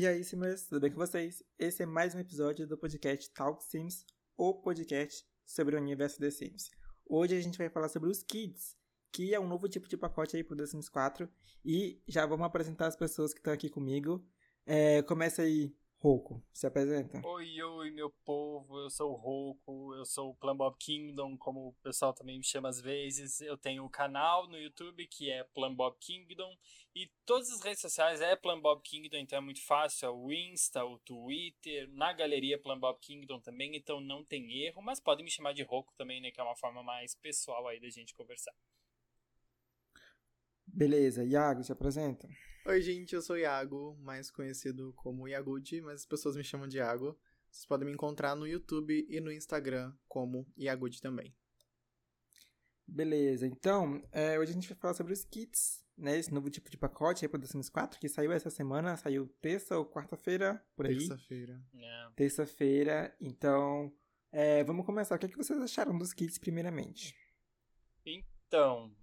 E aí, senhores, tudo bem com vocês? Esse é mais um episódio do podcast Talk Sims, o podcast sobre o universo The Sims. Hoje a gente vai falar sobre os Kids, que é um novo tipo de pacote aí pro The Sims 4. E já vamos apresentar as pessoas que estão aqui comigo. É, começa aí, Roco, se apresenta. Oi, oi, meu povo, eu sou o Roco, eu sou o Plumbob Kingdom, como o pessoal também me chama às vezes. Eu tenho um canal no YouTube que é Plumbob Kingdom e todas as redes sociais é Plumbob Kingdom, então é muito fácil, é o Insta, o Twitter, na galeria Plumbob Kingdom também, então não tem erro, mas podem me chamar de Roco também, né, que é uma forma mais pessoal aí da gente conversar. Beleza, Iago, se apresenta. Oi, gente, eu sou Iago, mais conhecido como Iagudi, mas as pessoas me chamam de Iago. Vocês podem me encontrar no YouTube e no Instagram como Iagudi também. Beleza, então, é, hoje a gente vai falar sobre os kits, né? Esse novo tipo de pacote aí para o Sims 4, que saiu essa semana, saiu terça ou quarta-feira, por aí. Terça-feira. É. Terça-feira, então, é, vamos começar. O que, é que vocês acharam dos kits, primeiramente? Então,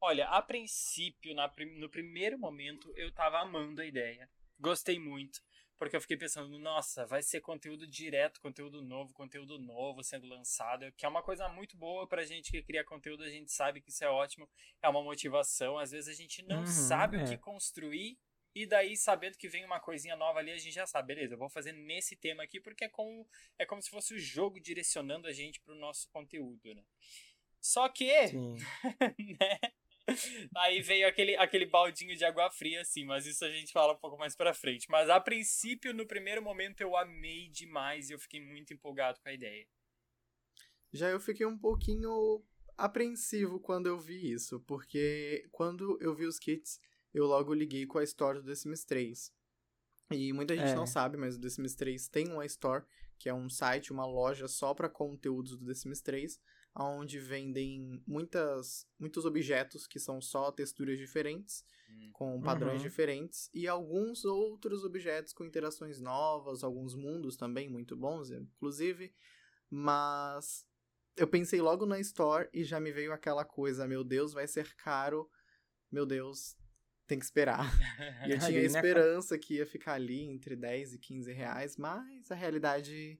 olha, a princípio, na no primeiro momento, eu tava amando a ideia. Gostei muito, porque eu fiquei pensando, nossa, vai ser conteúdo direto, conteúdo novo, conteúdo novo sendo lançado, que é uma coisa muito boa pra gente que cria conteúdo, a gente sabe que isso é ótimo, é uma motivação. Às vezes a gente não Uhum, sabe o é. que construir. E daí, sabendo que vem uma coisinha nova ali, a gente já sabe, beleza, eu vou fazer nesse tema aqui, porque é como, é como se fosse o jogo direcionando a gente pro nosso conteúdo, né? Só que, Sim. né? Aí veio aquele, aquele baldinho de água fria, assim, mas isso a gente fala um pouco mais pra frente. Mas a princípio, no primeiro momento, eu amei demais e eu fiquei muito empolgado com a ideia. Já eu fiquei um pouquinho apreensivo quando eu vi isso, porque quando eu vi os kits, eu logo liguei com a história do The Sims 3. E muita gente É. não sabe, mas o The Sims 3 tem uma store, que é um site, uma loja só para conteúdos do The Sims 3, onde vendem muitas, muitos objetos que são só texturas diferentes, Hum. com padrões Uhum. diferentes, e alguns outros objetos com interações novas, alguns mundos também muito bons, inclusive, mas eu pensei logo na Store e já me veio aquela coisa, meu Deus, vai ser caro, meu Deus, tem que esperar. E eu tinha né, esperança que ia ficar ali entre 10 e 15 reais, mas a realidade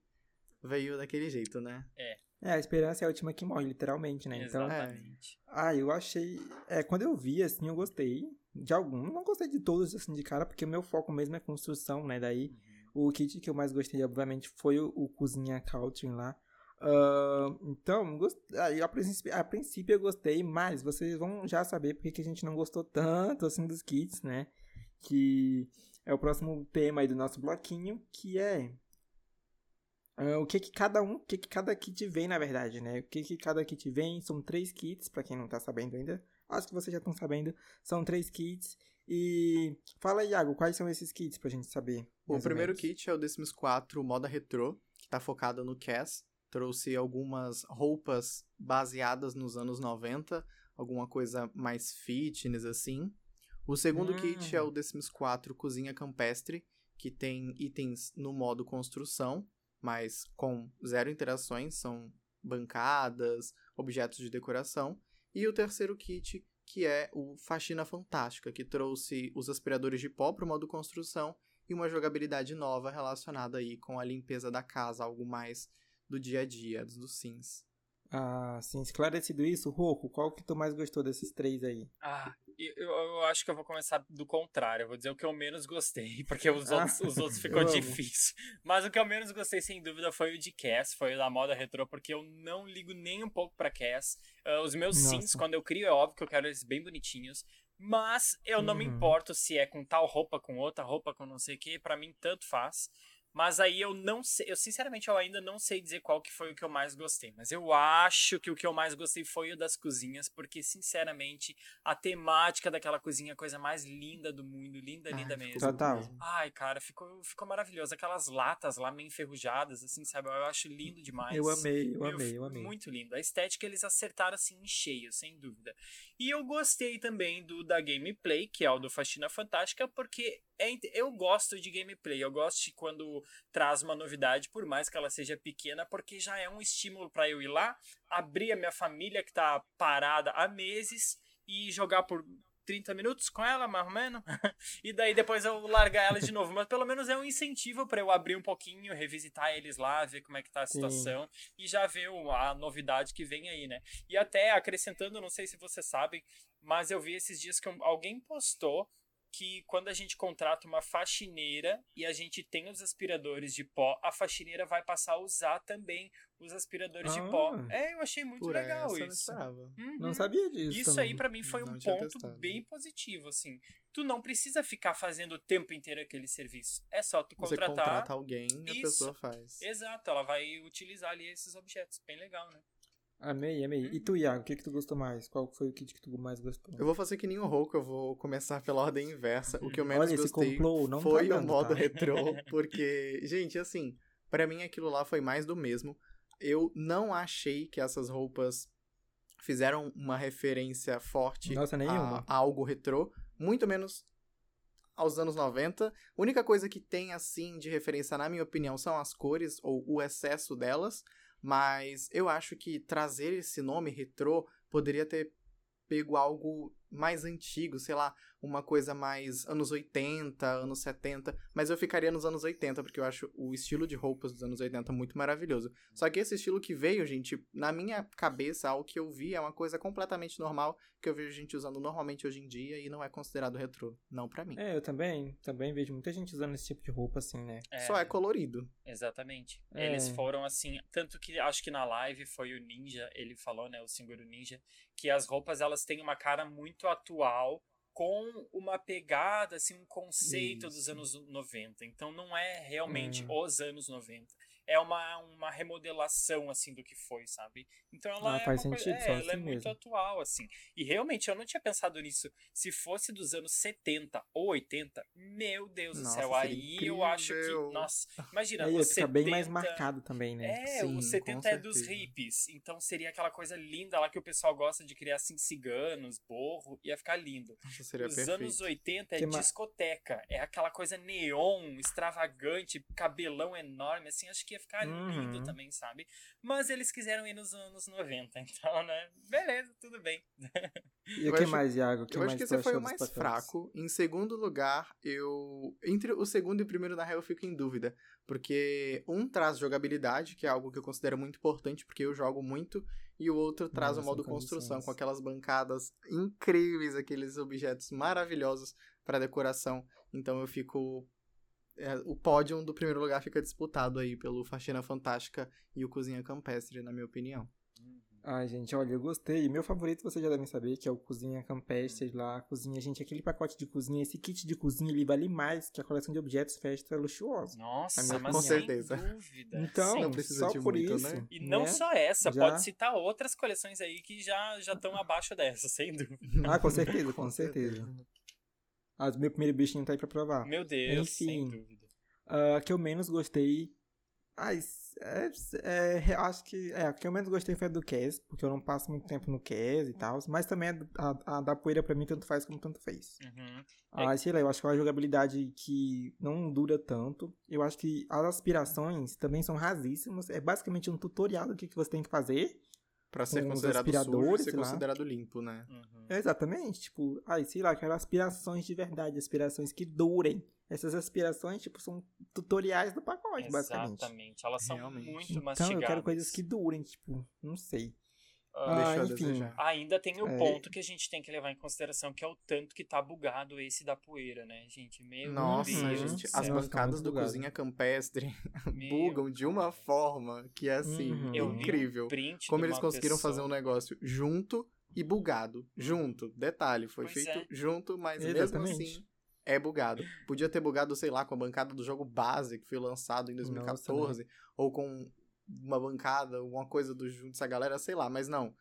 veio daquele jeito, né? É, a esperança é a última que morre, literalmente, né? Então, Exatamente. ah, eu achei. É, quando eu vi, assim, eu gostei de alguns. Não gostei de todos, assim, de cara, porque o meu foco mesmo é construção, né? Daí, o kit que eu mais gostei, obviamente, foi o, o Cozinha Country lá. Ah, então, gost... a, princípio, a princípio eu gostei, mas vocês vão já saber porque que a gente não gostou tanto, assim, dos kits, né? Que é o próximo tema aí do nosso bloquinho, que é ah, o que que cada um, o que que cada kit vem, na verdade, né? O que que cada kit vem, são três kits, pra quem não tá sabendo ainda. Acho que vocês já estão sabendo, são três kits. E fala, Iago, quais são esses kits pra gente saber? O primeiro kit é o Sims 4 Moda Retrô, que tá focado no Cass. Trouxe algumas roupas baseadas nos anos 90, alguma coisa mais fitness assim. O segundo Hum. kit é o Sims 4 Cozinha Campestre, que tem itens no modo construção, mas com zero interações, são bancadas, objetos de decoração. E o terceiro kit, que é o Faxina Fantástica, que trouxe os aspiradores de pó para o modo construção e uma jogabilidade nova relacionada aí com a limpeza da casa, algo mais do dia a dia, dos Sims. Ah, sim, esclarecido isso, Roco, qual que tu mais gostou desses três aí? Ah, eu, eu- acho que eu vou começar do contrário. Eu vou dizer o que eu menos gostei, porque os Ah, outros, os outros ficou difícil. Mas o que eu menos gostei, sem dúvida, foi o de Cass, foi o da moda retrô, porque eu não ligo nem um pouco pra Cass. Ah, os meus Nossa. sims, quando eu crio, é óbvio que eu quero eles bem bonitinhos. Mas eu não me Uhum. importo se é com tal roupa, com outra roupa, com não sei o que, pra mim tanto faz. Mas aí eu não sei, eu sinceramente eu ainda não sei dizer qual que foi o que eu mais gostei, mas eu acho que o que eu mais gostei foi o das cozinhas, porque sinceramente a temática daquela cozinha é a coisa mais linda do mundo, linda, linda Ai, ficou mesmo. Total. Ai, cara, ficou, ficou maravilhoso. Aquelas latas lá meio enferrujadas, assim, sabe? Eu acho lindo demais. Eu amei, eu Meu, amei, eu amei. Muito lindo. A estética eles acertaram assim em cheio, sem dúvida. E eu gostei também do da gameplay, que é o do Faxina Fantástica, porque é eu gosto de gameplay. Eu gosto de quando traz uma novidade, por mais que ela seja pequena, porque já é um estímulo para eu ir lá, abrir a minha família que tá parada há meses e jogar por 30 minutos com ela, mais ou menos. e daí depois eu largar ela de novo. Mas pelo menos é um incentivo para eu abrir um pouquinho, revisitar eles lá, ver como é que tá a situação Sim. e já ver a novidade que vem aí, né? E até acrescentando, não sei se você sabe, mas eu vi esses dias que alguém postou que quando a gente contrata uma faxineira e a gente tem os aspiradores de pó, a faxineira vai passar a usar também os aspiradores ah, de pó. Ah. É, eu achei muito legal isso. Não, uhum. não sabia disso. Isso também. aí para mim foi não um ponto testado. bem positivo, assim. Tu não precisa ficar fazendo o tempo inteiro aquele serviço. É só tu contratar. Você contrata alguém e a pessoa faz. Exato, ela vai utilizar ali esses objetos. Bem legal, né? Amei, amei. E tu, Iago, o que, que tu gostou mais? Qual foi o kit que tu mais gostou? Eu vou fazer que nem o Hulk, eu vou começar pela ordem inversa. O que eu menos Olha, gostei complô, foi tá dando, o modo tá? retrô, porque, gente, assim, para mim aquilo lá foi mais do mesmo. Eu não achei que essas roupas fizeram uma referência forte Nossa, a, a algo retrô, muito menos aos anos 90. A única coisa que tem, assim, de referência, na minha opinião, são as cores ou o excesso delas. Mas eu acho que trazer esse nome retrô poderia ter pego algo mais antigo, sei lá, uma coisa mais anos 80, anos 70, mas eu ficaria nos anos 80, porque eu acho o estilo de roupas dos anos 80 muito maravilhoso. Só que esse estilo que veio, gente, na minha cabeça, ao que eu vi, é uma coisa completamente normal, que eu vejo gente usando normalmente hoje em dia e não é considerado retrô. Não para mim. É, eu também, também vejo muita gente usando esse tipo de roupa assim, né? É, Só é colorido. Exatamente. É. Eles foram assim, tanto que acho que na live foi o Ninja, ele falou, né, o Singuru Ninja, que as roupas elas têm uma cara muito atual com uma pegada, assim, um conceito Isso. dos anos 90. Então não é realmente hum. os anos 90 é uma, uma remodelação, assim, do que foi, sabe? Então ela, ah, é, faz sentido, é, ela é assim muito atual, assim. E realmente eu não tinha pensado nisso. Se fosse dos anos 70 ou 80, meu Deus nossa, do céu, aí incrível. eu acho que. Nossa, imagina. Aí ficar 70, bem mais marcado também, né? É, Sim, o 70 é dos hippies. Então seria aquela coisa linda lá que o pessoal gosta de criar assim, ciganos, borro, ia ficar lindo. Nossa, seria Os perfeito. anos 80 é que discoteca. É aquela coisa neon, extravagante, cabelão enorme, assim, acho que ia ficar uhum. lindo também, sabe? Mas eles quiseram ir nos anos 90, então, né? Beleza, tudo bem. E o que acho, mais, Iago? Que eu mais acho que esse foi o mais fraco. Em segundo lugar, eu. Entre o segundo e o primeiro, na real, eu fico em dúvida. Porque um traz jogabilidade, que é algo que eu considero muito importante, porque eu jogo muito. E o outro traz Nossa, o modo construção, com aquelas bancadas incríveis, aqueles objetos maravilhosos para decoração. Então eu fico é, o pódio do primeiro lugar fica disputado aí pelo Faxina Fantástica e o Cozinha Campestre, na minha opinião. Ai, gente, olha, eu gostei. Meu favorito vocês já devem saber, que é o Cozinha Campestre lá. Cozinha, gente, aquele pacote de cozinha, esse kit de cozinha, ele vale mais que a coleção de objetos festa luxuosa. Nossa, minha, mas com certeza. dúvida. Então, não precisa só por muito, isso. Né? E não né? só essa, já... pode citar outras coleções aí que já estão abaixo dessa, sem dúvida. Ah, com certeza, com certeza. Ah, meu primeiro bichinho tá aí pra provar. Meu Deus, Enfim, sem dúvida. A uh, que eu menos gostei. Ai, é, é, acho que. É, a que eu menos gostei foi a do Kes, porque eu não passo muito tempo no Kes e tal. Mas também a, a, a, da poeira pra mim tanto faz como tanto fez. Uhum. Ah, é... sei lá, eu acho que é uma jogabilidade que não dura tanto. Eu acho que as aspirações também são rasíssimas. É basicamente um tutorial do que, que você tem que fazer. Pra ser considerado sujo, ser considerado limpo, né? Uhum. exatamente. Tipo, ai, sei lá, quero aspirações de verdade, aspirações que durem. Essas aspirações, tipo, são tutoriais do pacote, basicamente. Exatamente. Elas são Realmente. muito mastigadas. Então, eu quero coisas que durem, tipo, não sei. Ah, enfim. Ainda tem o É. ponto que a gente tem que levar em consideração, que é o tanto que tá bugado esse da poeira, né, gente? Meu Nossa, Deus gente, as. Nossa, bancadas do bugado. Cozinha Campestre Meu bugam de uma forma que é assim, Uhum. Um incrível. Como eles conseguiram pessoa- fazer um negócio junto e bugado. Junto. Detalhe, foi Pois feito é. junto, mas Exatamente. mesmo assim é bugado. Podia ter bugado, sei lá, com a bancada do jogo base, que foi lançado em 2014, ou com uma bancada, alguma coisa do junto essa galera, sei lá, mas não.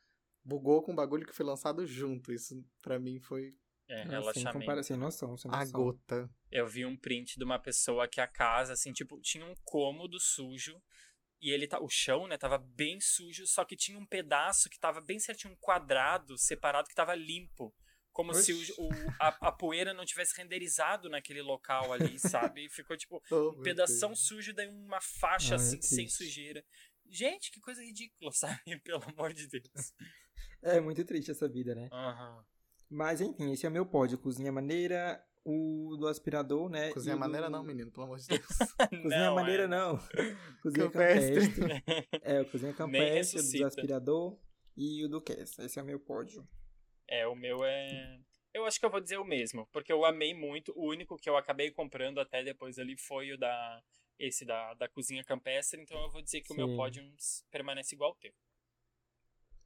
Bugou com o bagulho que foi lançado junto. Isso pra mim foi É, Sem, relaxamento. compara sem noção, sem a noção. gota. Eu vi um print de uma pessoa que a casa, assim, tipo, tinha um cômodo sujo e ele tá, o chão, né, tava bem sujo, só que tinha um pedaço que tava bem certinho, um quadrado separado que tava limpo. Como se Oxi. o, o- a, a poeira não tivesse renderizado naquele local ali, sabe? E ficou tipo Oh, um pedação Deus. sujo, daí uma faixa Ah, é assim, sem triste. sujeira. Gente, que coisa ridícula, sabe? Pelo amor de Deus. É muito triste essa vida, né? Aham. Mas enfim, esse é o meu pódio. Cozinha maneira, o do aspirador, né? Cozinha e o maneira do- não, menino, pelo amor de Deus. Cozinha Não, maneira é. não. Cozinha Campestre. campestre. É, o cozinha campestre, o do aspirador e o do Cass. Esse é o meu pódio. É, o meu é. Eu acho que eu vou dizer o mesmo, porque eu amei muito. O único que eu acabei comprando até depois ali foi o da. Esse da, da cozinha campestre, então eu vou dizer que o meu Sim. pódio permanece igual ao teu.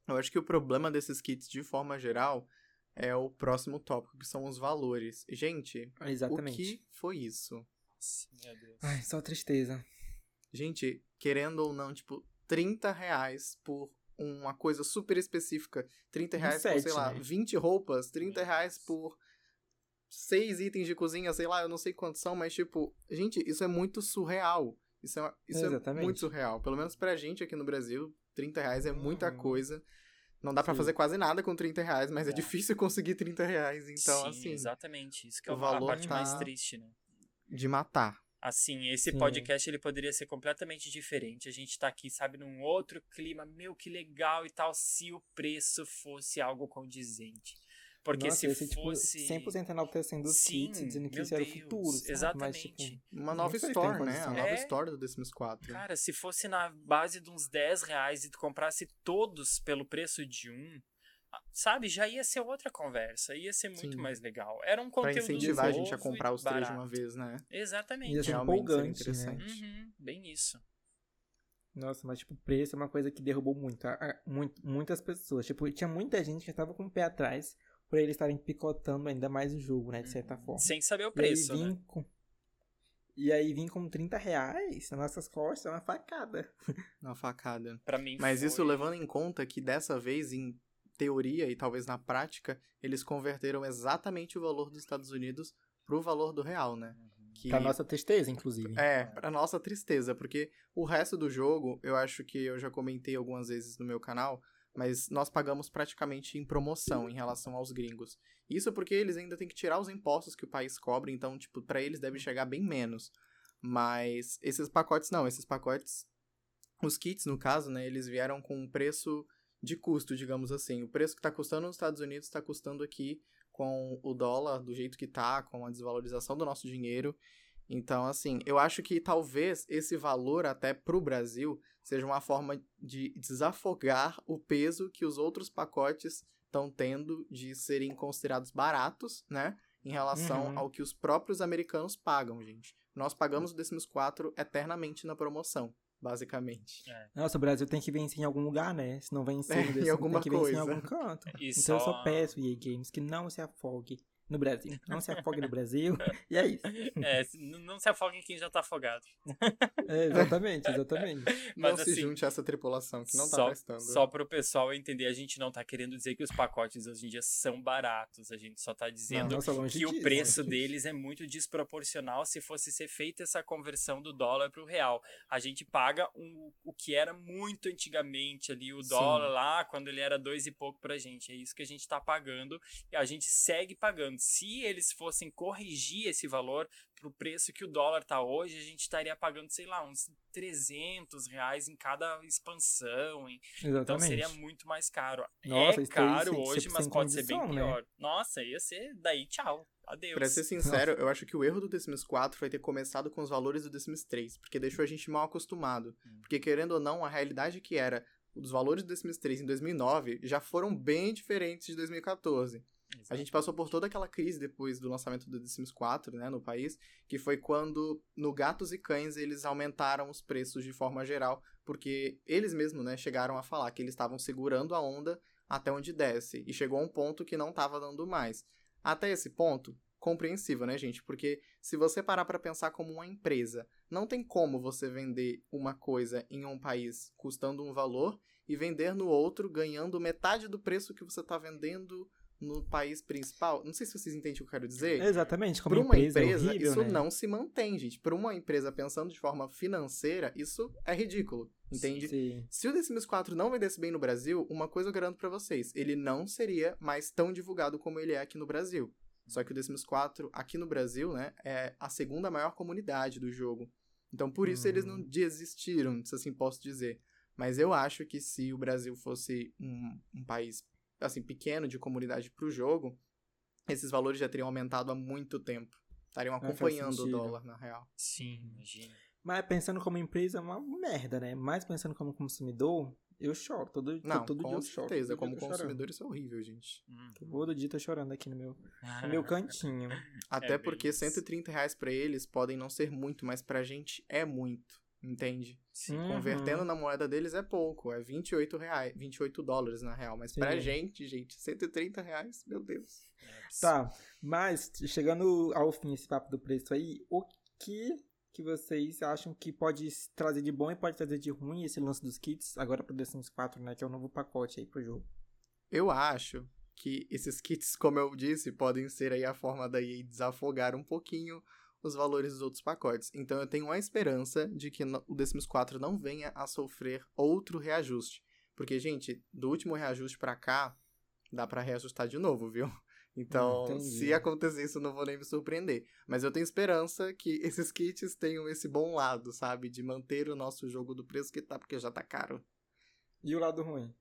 Eu acho que o problema desses kits, de forma geral, é o próximo tópico, que são os valores. Gente, Exatamente. o que foi isso? Nossa, Meu Deus. Ai, só tristeza. Gente, querendo ou não, tipo, 30 reais por uma coisa super específica. 30 reais por, sei lá, né? 20 roupas. 30 Meu reais por seis itens de cozinha, sei lá, eu não sei quantos são, mas, tipo, gente, isso é muito surreal. Isso é, isso é muito surreal. Pelo menos pra gente aqui no Brasil, 30 reais é muita Uhum. coisa. Não dá pra Sim. fazer quase nada com 30 reais, mas é Não. difícil conseguir 30 reais. Então, Sim, assim, exatamente. Isso que é o a valor parte mais tá- triste, né? de matar. Assim, esse Sim. podcast ele poderia ser completamente diferente. A gente tá aqui, sabe, num outro clima, meu, que legal e tal, se o preço fosse algo condizente. Porque Nossa, se ser, tipo, fosse 100% enaltecendo os Sim, kits, dizendo que isso era o futuro. sabe? exatamente. Mas, tipo, Uma nova tem né? A condição. nova É. store do The Sims 4. Cara, se fosse na base de uns 10 reais e tu comprasse todos pelo preço de um, sabe, já ia ser outra conversa. Ia ser muito Sim. mais legal. Era um Pra conteúdo incentivar a gente a e comprar os três de uma vez, né? Exatamente. Ia ser Realmente empolgante, né? interessante. Uhum, bem isso. Nossa, mas tipo, o preço é uma coisa que derrubou muito, a- a- muito muitas pessoas. Tipo, tinha muita gente que tava com o pé atrás por eles estarem picotando ainda mais o jogo, né? De certa forma. Sem saber o E preço, aí né? com... E aí vim com 30 reais nas nossas costas, é uma facada. Uma facada. Pra mim Mas foi... isso levando em conta que dessa vez, em teoria e talvez na prática, eles converteram exatamente o valor dos Estados Unidos pro valor do real, né? Que Pra nossa tristeza, inclusive. É, pra nossa tristeza, porque o resto do jogo, eu acho que eu já comentei algumas vezes no meu canal, mas nós pagamos praticamente em promoção em relação aos gringos. Isso porque eles ainda têm que tirar os impostos que o país cobra, então, tipo, pra eles deve chegar bem menos. Mas esses pacotes não, esses pacotes, os kits no caso, né, eles vieram com um preço de custo, digamos assim. O preço que tá custando nos Estados Unidos tá custando aqui com o dólar do jeito que tá, com a desvalorização do nosso dinheiro. Então, assim, eu acho que talvez esse valor até pro Brasil seja uma forma de desafogar o peso que os outros pacotes estão tendo de serem considerados baratos, né? Em relação Uhum. ao que os próprios americanos pagam, gente. Nós pagamos o The Sims 4 eternamente na promoção, basicamente. É. Nossa, o Brasil tem que vencer em algum lugar, né? Se não vencer, É, em alguma tem que vencer em coisa. algum canto. E Então eu só- só peço, EA Games, que não se afogue no Brasil. Não se afogue no Brasil. E é isso. É, não se afogue em quem já tá afogado. É, exatamente, exatamente. Mas não se assim, junte a essa tripulação que não tá só, prestando. Só pro pessoal entender, a gente não tá querendo dizer que os pacotes hoje em dia são baratos. A gente só tá dizendo Nossa, longe que o preço deles é muito desproporcional se fosse ser feita essa conversão do dólar pro real. A gente paga um- o que era muito antigamente ali, o Sim. dólar lá, quando ele era dois e pouco pra gente. É isso que a gente tá pagando e a gente segue pagando. Se eles fossem corrigir esse valor pro preço que o dólar tá hoje, a gente estaria pagando, sei lá, uns 300 reais em cada expansão. em- Então Exatamente. seria muito mais caro. Nossa, é caro hoje, mas pode ser bem né? pior. Nossa, ia ser daí tchau. Adeus. Pra ser sincero, eu acho que o erro do The Sims 4 foi ter começado com os valores do The Sims 3, porque deixou a gente mal acostumado. Hum. Porque, querendo ou não, a realidade que era os valores do The Sims 3 em 2009 já foram bem diferentes de 2014. A gente passou por toda aquela crise depois do lançamento do The Sims 4, né, no país, que foi quando no Gatos e Cães eles aumentaram os preços de forma geral, porque eles mesmos, né, chegaram a falar que eles estavam segurando a onda até onde desce, e chegou a um ponto que não estava dando mais. Até esse ponto, compreensível, né, gente? Porque se você parar para pensar como uma empresa, não tem como você vender uma coisa em um país custando um valor e vender no outro ganhando metade do preço que você está vendendo no país principal. Não sei se vocês entendem o que eu quero dizer. Exatamente, como Para uma empresa, empresa, é horrível, isso né? não se mantém, gente. Para uma empresa pensando de forma financeira, isso é ridículo, entende? Sim. Se o The Sims 4 não vendesse bem no Brasil, uma coisa eu garanto pra vocês, ele não seria mais tão divulgado como ele é aqui no Brasil. Só que o The Sims 4 aqui no Brasil, né, é a segunda maior comunidade do jogo. Então por isso eles não Uhum. desistiram, se assim posso dizer. Mas eu acho que se o Brasil fosse um, um país assim pequeno de comunidade pro jogo, esses valores já teriam aumentado há muito tempo. Estariam faz acompanhando o dólar, na real. Sim, imagina. Mas pensando como empresa é uma merda, né? Mas pensando como consumidor, eu choro. Todo, Não, todo dia com eu choro. certeza. Como dia consumidor, isso é horrível, gente. Hum. Todo dia eu tô chorando aqui no meu, no meu cantinho. Até bem porque isso. 130 reais pra eles podem não ser muito, mas pra gente é muito. Entende? Sim. Uhum. Convertendo na moeda deles é pouco. É 28 reais, 28 dólares na real. Mas pra Sim. gente, gente, 130 reais, meu Deus. Tá, mas chegando ao fim esse papo do preço aí, o que que vocês acham que pode trazer de bom e pode trazer de ruim esse lance dos kits agora pro The Sims 4, né? Que é o novo pacote aí pro jogo. Eu acho que esses kits, como eu disse, podem ser aí a forma da EA desafogar um pouquinho os valores dos outros pacotes. Então eu tenho uma esperança de que o Sims 4 não venha a sofrer outro reajuste. Porque, gente, do último reajuste pra cá, dá pra reajustar de novo, viu? Então, Entendi. se acontecer isso, não vou nem me surpreender. Mas eu tenho esperança que esses kits tenham esse bom lado, sabe? De manter o nosso jogo do preço que tá, porque já tá caro. E o lado ruim?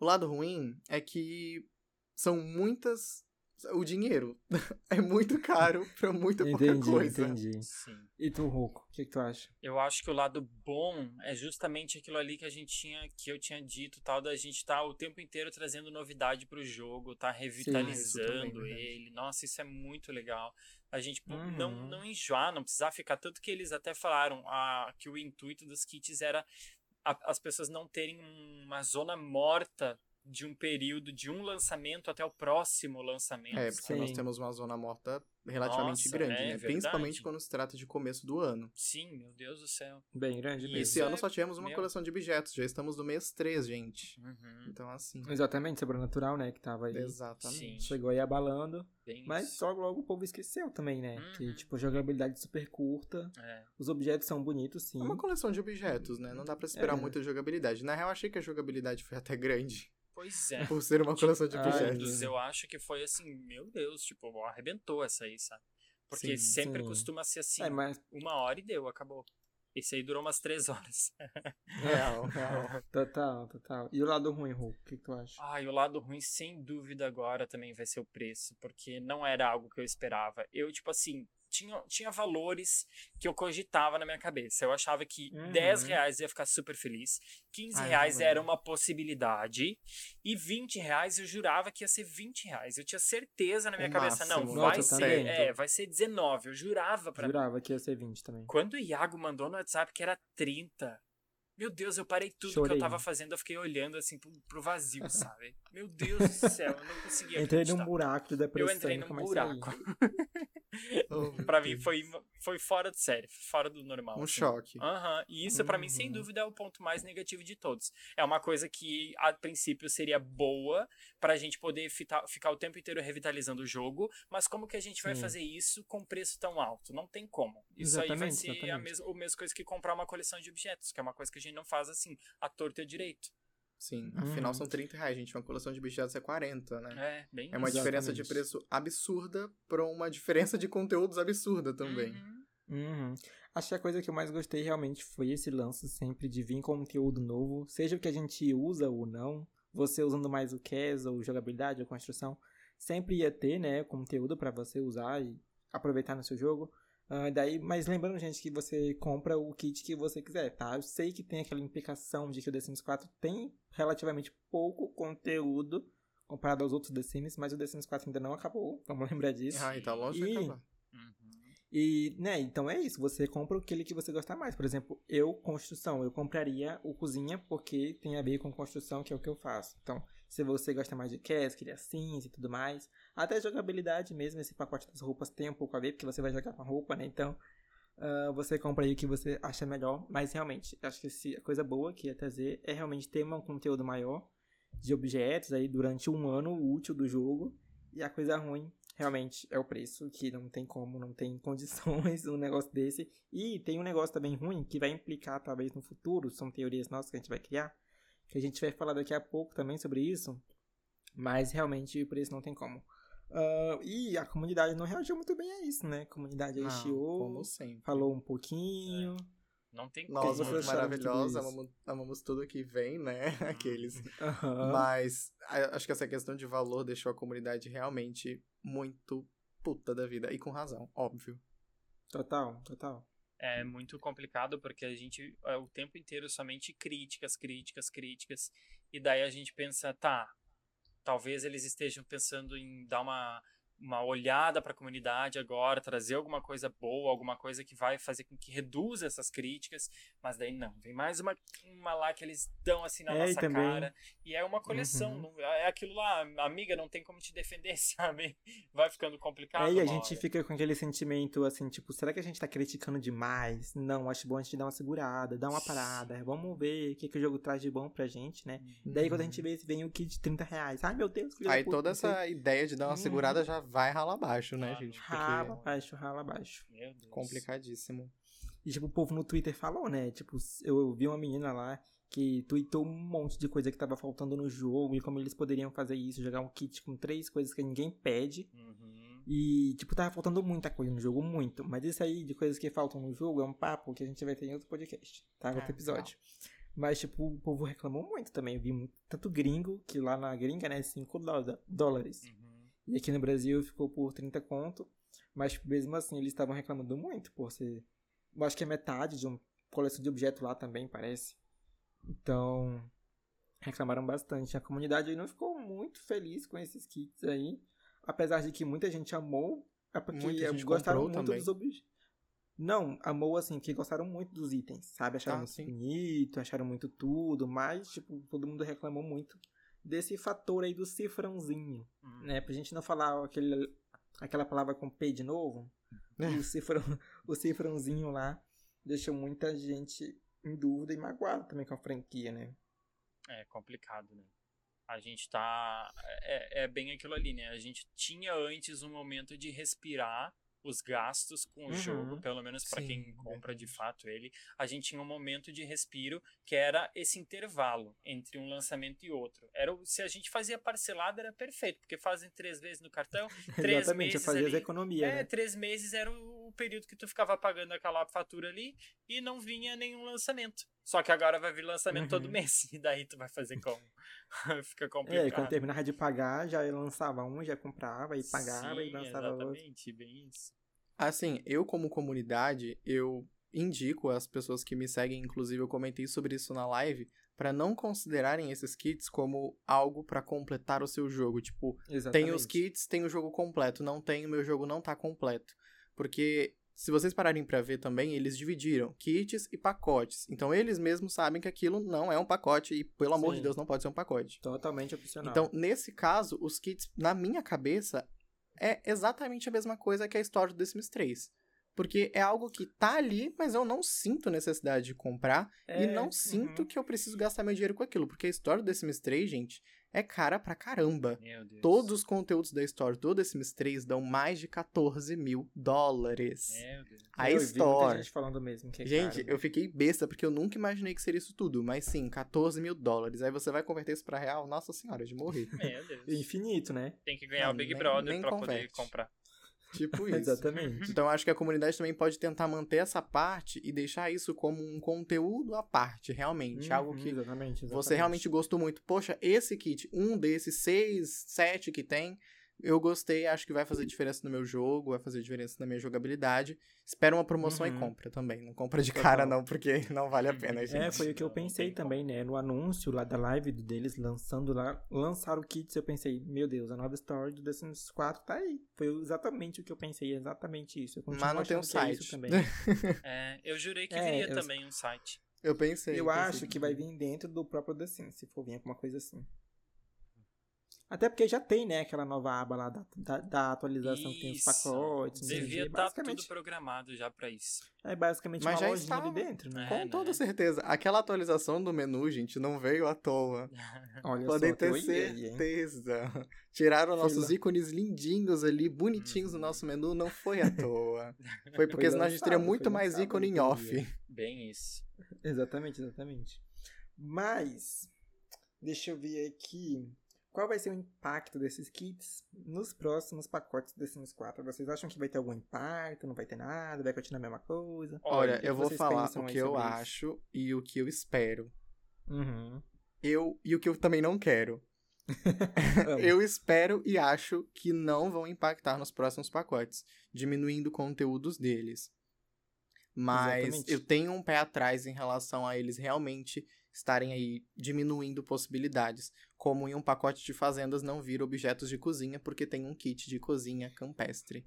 O lado ruim é que são muitas. O dinheiro é muito caro pra muita pouca Entendi, coisa. entendi. Sim. E tu, Roco, o que, que tu acha? Eu acho que o lado bom é justamente aquilo ali que a gente tinha, que eu tinha dito, tal, da gente tá o tempo inteiro trazendo novidade pro jogo, tá é revitalizando verdade. ele. Nossa, isso é muito legal. A gente Uhum. não, não enjoar, não precisar ficar. Tanto que eles até falaram ah, que o intuito dos kits era a- as pessoas não terem uma zona morta de um período, de um lançamento até o próximo lançamento. É, porque nós Sim. temos uma zona morta relativamente Nossa, grande, é né? verdade. Principalmente quando se trata de começo do ano. Sim, meu Deus do céu. Bem grande E mesmo. Esse Isso ano é- só tivemos uma meu. coleção de objetos, já estamos no mês 3, gente. Uhum, Então, assim. Exatamente, Sobrenatural, né? Que tava aí. Exatamente. Sim. Chegou aí abalando. bem Mas isso. só logo o povo esqueceu também, né? Que, Uhum. tipo, jogabilidade super curta. É. Os objetos são bonitos, sim. É uma coleção de objetos, né? Não dá pra esperar É. muita jogabilidade. Na real, achei que a jogabilidade foi até grande. Pois é. Por ser uma coleção de objetos. Eu acho que foi assim, meu Deus, tipo, arrebentou essa aí, sabe? Porque Sim, sempre sim. costuma ser assim, É, mas uma hora e deu, acabou. Esse aí durou umas três horas. Real, real. Total, total. E o lado ruim, Ru, o que, que tu acha? Ah, e o lado ruim, sem dúvida, agora também vai ser o preço, porque não era algo que eu esperava. Eu, tipo assim, tinha, tinha valores que eu cogitava na minha cabeça. Eu achava que Uhum. 10 reais eu ia ficar super feliz, 15 Ai, reais também. era uma possibilidade, e 20 reais eu jurava que ia ser 20 reais. Eu tinha certeza na minha O cabeça, não, máximo. vai Nossa, ser, é, vai ser 19. Eu jurava pra Jurava que ia ser 20 também. quando o Iago mandou no WhatsApp que era 30, meu Deus, eu parei tudo que Chorei. eu tava fazendo, eu fiquei olhando assim pro, pro vazio, sabe? Meu Deus do céu, eu não conseguia Entrei acreditar. num buraco de depressão. Eu entrei num buraco. Oh, Pra mim foi, foi fora de série, fora do normal. Um assim. choque. Aham, E isso pra mim, sem Uhum. dúvida, é o ponto mais negativo de todos. É uma coisa que, a princípio, seria boa pra gente poder fita- ficar o tempo inteiro revitalizando o jogo, mas como que a gente vai Sim. fazer isso com preço tão alto? Não tem como. Isso aí vai Exatamente, ser a exatamente. mesma, a mesma coisa que comprar uma coleção de objetos, que é uma coisa que a gente não faz assim, à torta à direito. Sim, afinal Uhum. são 30 reais, gente. Uma coleção de objetos é 40, né? É, bem É uma isso. diferença de Exatamente. preço absurda pra uma diferença de conteúdos absurda também. Uhum. Uhum. Acho que a coisa que eu mais gostei realmente foi esse lance sempre de vir conteúdo novo, seja o que a gente usa ou não, você usando mais o CAS ou jogabilidade ou construção, sempre ia ter, né, conteúdo pra você usar e aproveitar no seu jogo. Ah, daí, mas lembrando, gente, que você compra o kit que você quiser, tá? Eu sei que tem aquela implicação de que o The Sims 4 tem relativamente pouco conteúdo comparado aos outros The Sims, mas o The Sims 4 ainda não acabou, vamos lembrar disso. Ah, e tá longe de E- acabar. Uhum. E, né, então é isso, você compra aquele que você gostar mais. Por exemplo, eu, construção, eu compraria o cozinha porque tem a ver com construção, que é o que eu faço. Então, se você gosta mais de cast, criar sims e tudo mais, até jogabilidade mesmo, esse pacote das roupas tem um pouco a ver, porque você vai jogar com a roupa, né? Então, ah, você compra aí o que você acha melhor. Mas realmente, acho que a coisa boa que ia trazer é realmente ter um conteúdo maior de objetos aí durante um ano útil do jogo. E a coisa ruim realmente é o preço, que não tem como, não tem condições um negócio desse. E tem um negócio também ruim que vai implicar talvez no futuro, são teorias nossas que a gente vai criar, que a gente vai falar daqui a pouco também sobre isso, mas realmente o preço não tem como. Ah, e a comunidade não reagiu muito bem a isso, né? A comunidade Não, chiou, como sempre. falou um pouquinho, Não tem Nossa, como. de tudo maravilhosa, isso? amamos, amamos tudo que vem, né? Aqueles. Aham. Mas acho que essa questão de valor deixou a comunidade realmente muito puta da vida. E com razão, óbvio. Total, total. É muito complicado porque a gente é o tempo inteiro somente críticas, críticas, críticas. E daí a gente pensa, tá, talvez eles estejam pensando em dar uma, uma olhada para a comunidade agora, trazer alguma coisa boa, alguma coisa que vai fazer com que reduza essas críticas. Mas daí não, vem mais uma, uma lá que eles dão assim na É, e nossa também- cara. E é uma coleção, Uhum. não- é aquilo lá, amiga, não tem como te defender, sabe? Vai ficando complicado. É, e a gente hora. fica com aquele sentimento assim, tipo, será que a gente tá criticando demais? Não, acho bom a gente dar uma segurada, dar uma parada. Vamos ver o que, que o jogo traz de bom pra gente, né? Daí quando a gente vê, vem o kit de 30 reais. Ai, meu Deus, da Aí toda essa ideia de dar uma Uhum. segurada já vai rala abaixo, né, Ah, gente? Rala Porque abaixo, rala abaixo. Meu Deus. complicadíssimo. E, tipo, o povo no Twitter falou, né? Tipo, eu vi uma menina lá que tweetou um monte de coisa que tava faltando no jogo e como eles poderiam fazer isso, jogar um kit com três coisas que ninguém pede. Uhum. E, tipo, tava faltando muita coisa no jogo, muito. Mas isso aí de coisas que faltam no jogo é um papo que a gente vai ter em outro podcast, tá? Outro Ah, episódio. Mas, tipo, o povo reclamou muito também. Eu vi muito, tanto gringo, que lá na gringa, né, 5 dólares. Uhum. E aqui no Brasil ficou por 30 conto. Mas tipo, mesmo assim, eles estavam reclamando muito por ser. Eu acho que é metade de uma coleção de objetos lá também, parece. Então. Reclamaram bastante. A comunidade aí não ficou muito feliz com esses kits aí. Apesar de que muita gente amou. É porque Muita gente gostaram muito também. dos objetos. Não, amou assim, que gostaram muito dos itens, sabe? Acharam Ah, muito sim. bonito, acharam muito tudo, mas, tipo, todo mundo reclamou muito desse fator aí do cifrãozinho Uhum. né? Pra gente não falar aquele, aquela palavra com P de novo. É. E o, cifrão, o cifrãozinho lá deixou muita gente em dúvida e magoada também com a franquia, né? É complicado, né? A gente tá. É, é bem aquilo ali, né? A gente tinha antes um momento de respirar os gastos com o Uhum. jogo, pelo menos para quem compra de fato ele. A gente tinha um momento de respiro que era esse intervalo entre um lançamento e outro. Era se a gente fazia parcelada era perfeito, porque fazem três vezes no cartão, Três Exatamente, meses fazia as ali. economias, É, né? três meses era o período que tu ficava pagando aquela fatura ali e não vinha nenhum lançamento. Só que agora vai vir lançamento todo Uhum. mês. E daí tu vai fazer como? Fica É, e complicado. quando terminava de pagar, já lançava um, já comprava e pagava e Sim, lançava outro. exatamente, bem isso. Assim, eu como comunidade, eu indico as pessoas que me seguem, inclusive eu comentei sobre isso na live, para não considerarem esses kits como algo para completar o seu jogo. Tipo, Exatamente. tem os kits, tem o jogo completo, não tem, o meu jogo não tá completo. Porque se vocês pararem pra ver também, eles dividiram kits e pacotes. Então eles mesmos sabem que aquilo não é um pacote e pelo amor de Sim. Deus não pode ser um pacote. Totalmente opcional. Então, nesse caso, os kits, na minha cabeça, é exatamente a mesma coisa que a história do The Sims 3. Porque é algo que tá ali, mas eu não sinto necessidade de comprar e É, não sinto uhum. que eu preciso gastar meu dinheiro com aquilo. Porque a história do The Sims 3, gente, é cara pra caramba. Meu Deus. Todos os conteúdos da história do The Sims 3 dão mais de 14 mil dólares. Meu Deus. A eu muita Store. gente falando mesmo que é Gente, caro. eu fiquei besta porque eu nunca imaginei que seria isso tudo. Mas sim, 14 mil dólares. Aí você vai converter isso pra real, nossa senhora, de morrer. Meu Deus. Infinito, né? Tem que ganhar Não, o Big nem- Brother nem pra poder converte. comprar. Tipo isso. Exatamente. Então acho que a comunidade também pode tentar manter essa parte e deixar isso como um conteúdo à parte, realmente. algo Uhum, que exatamente, você exatamente. realmente gostou muito. Poxa, esse kit, um desses seis, sete que tem, eu gostei, acho que vai fazer diferença no meu jogo, vai fazer diferença na minha jogabilidade. Espera uma promoção e Uhum. compra também. Não compra de cara, não, porque não vale a pena, gente. É, foi o que eu pensei também, né? No anúncio lá da live deles, lançando lá, lançaram o kit, eu pensei, meu Deus, a nova story do The Sims 4 tá aí. Foi exatamente o que eu pensei, exatamente isso. Eu continuo Mas não tem um que é isso site. também. É, eu jurei que É, viria eu- também um site. Eu pensei. Eu pensei acho que vai vir dentro do próprio The Sims, se for vir alguma coisa assim. Até porque já tem, né, aquela nova aba lá da, da, da atualização que tem os Isso. pacotes. Devia estar basicamente, tudo programado já pra isso. É basicamente Mas uma já lojinha estava. ali dentro, né? É, Com né? toda certeza. Aquela atualização do menu, gente, não veio à toa. Olha Podem só, ter certeza. Tiraram nossos Fila. ícones lindinhos ali, bonitinhos no Uhum. nosso menu, não foi à toa. Foi porque Foi senão a gente teria lançado, muito mais lançado ícone em off. Bem isso. Exatamente, exatamente. Mas, deixa eu ver aqui. Qual vai ser o impacto desses kits nos próximos pacotes The Sims 4? Vocês acham que vai ter algum impacto? Não vai ter nada? Vai continuar a mesma coisa? Olha, eu vou falar o que eu isso? acho e o que eu espero. Uhum. Eu e o que eu também não quero. Eu espero e acho que não vão impactar nos próximos pacotes, diminuindo conteúdos deles. Mas Exatamente. eu tenho um pé atrás em relação a eles realmente estarem aí diminuindo possibilidades, como em um pacote de fazendas não vir objetos de cozinha porque tem um kit de cozinha campestre.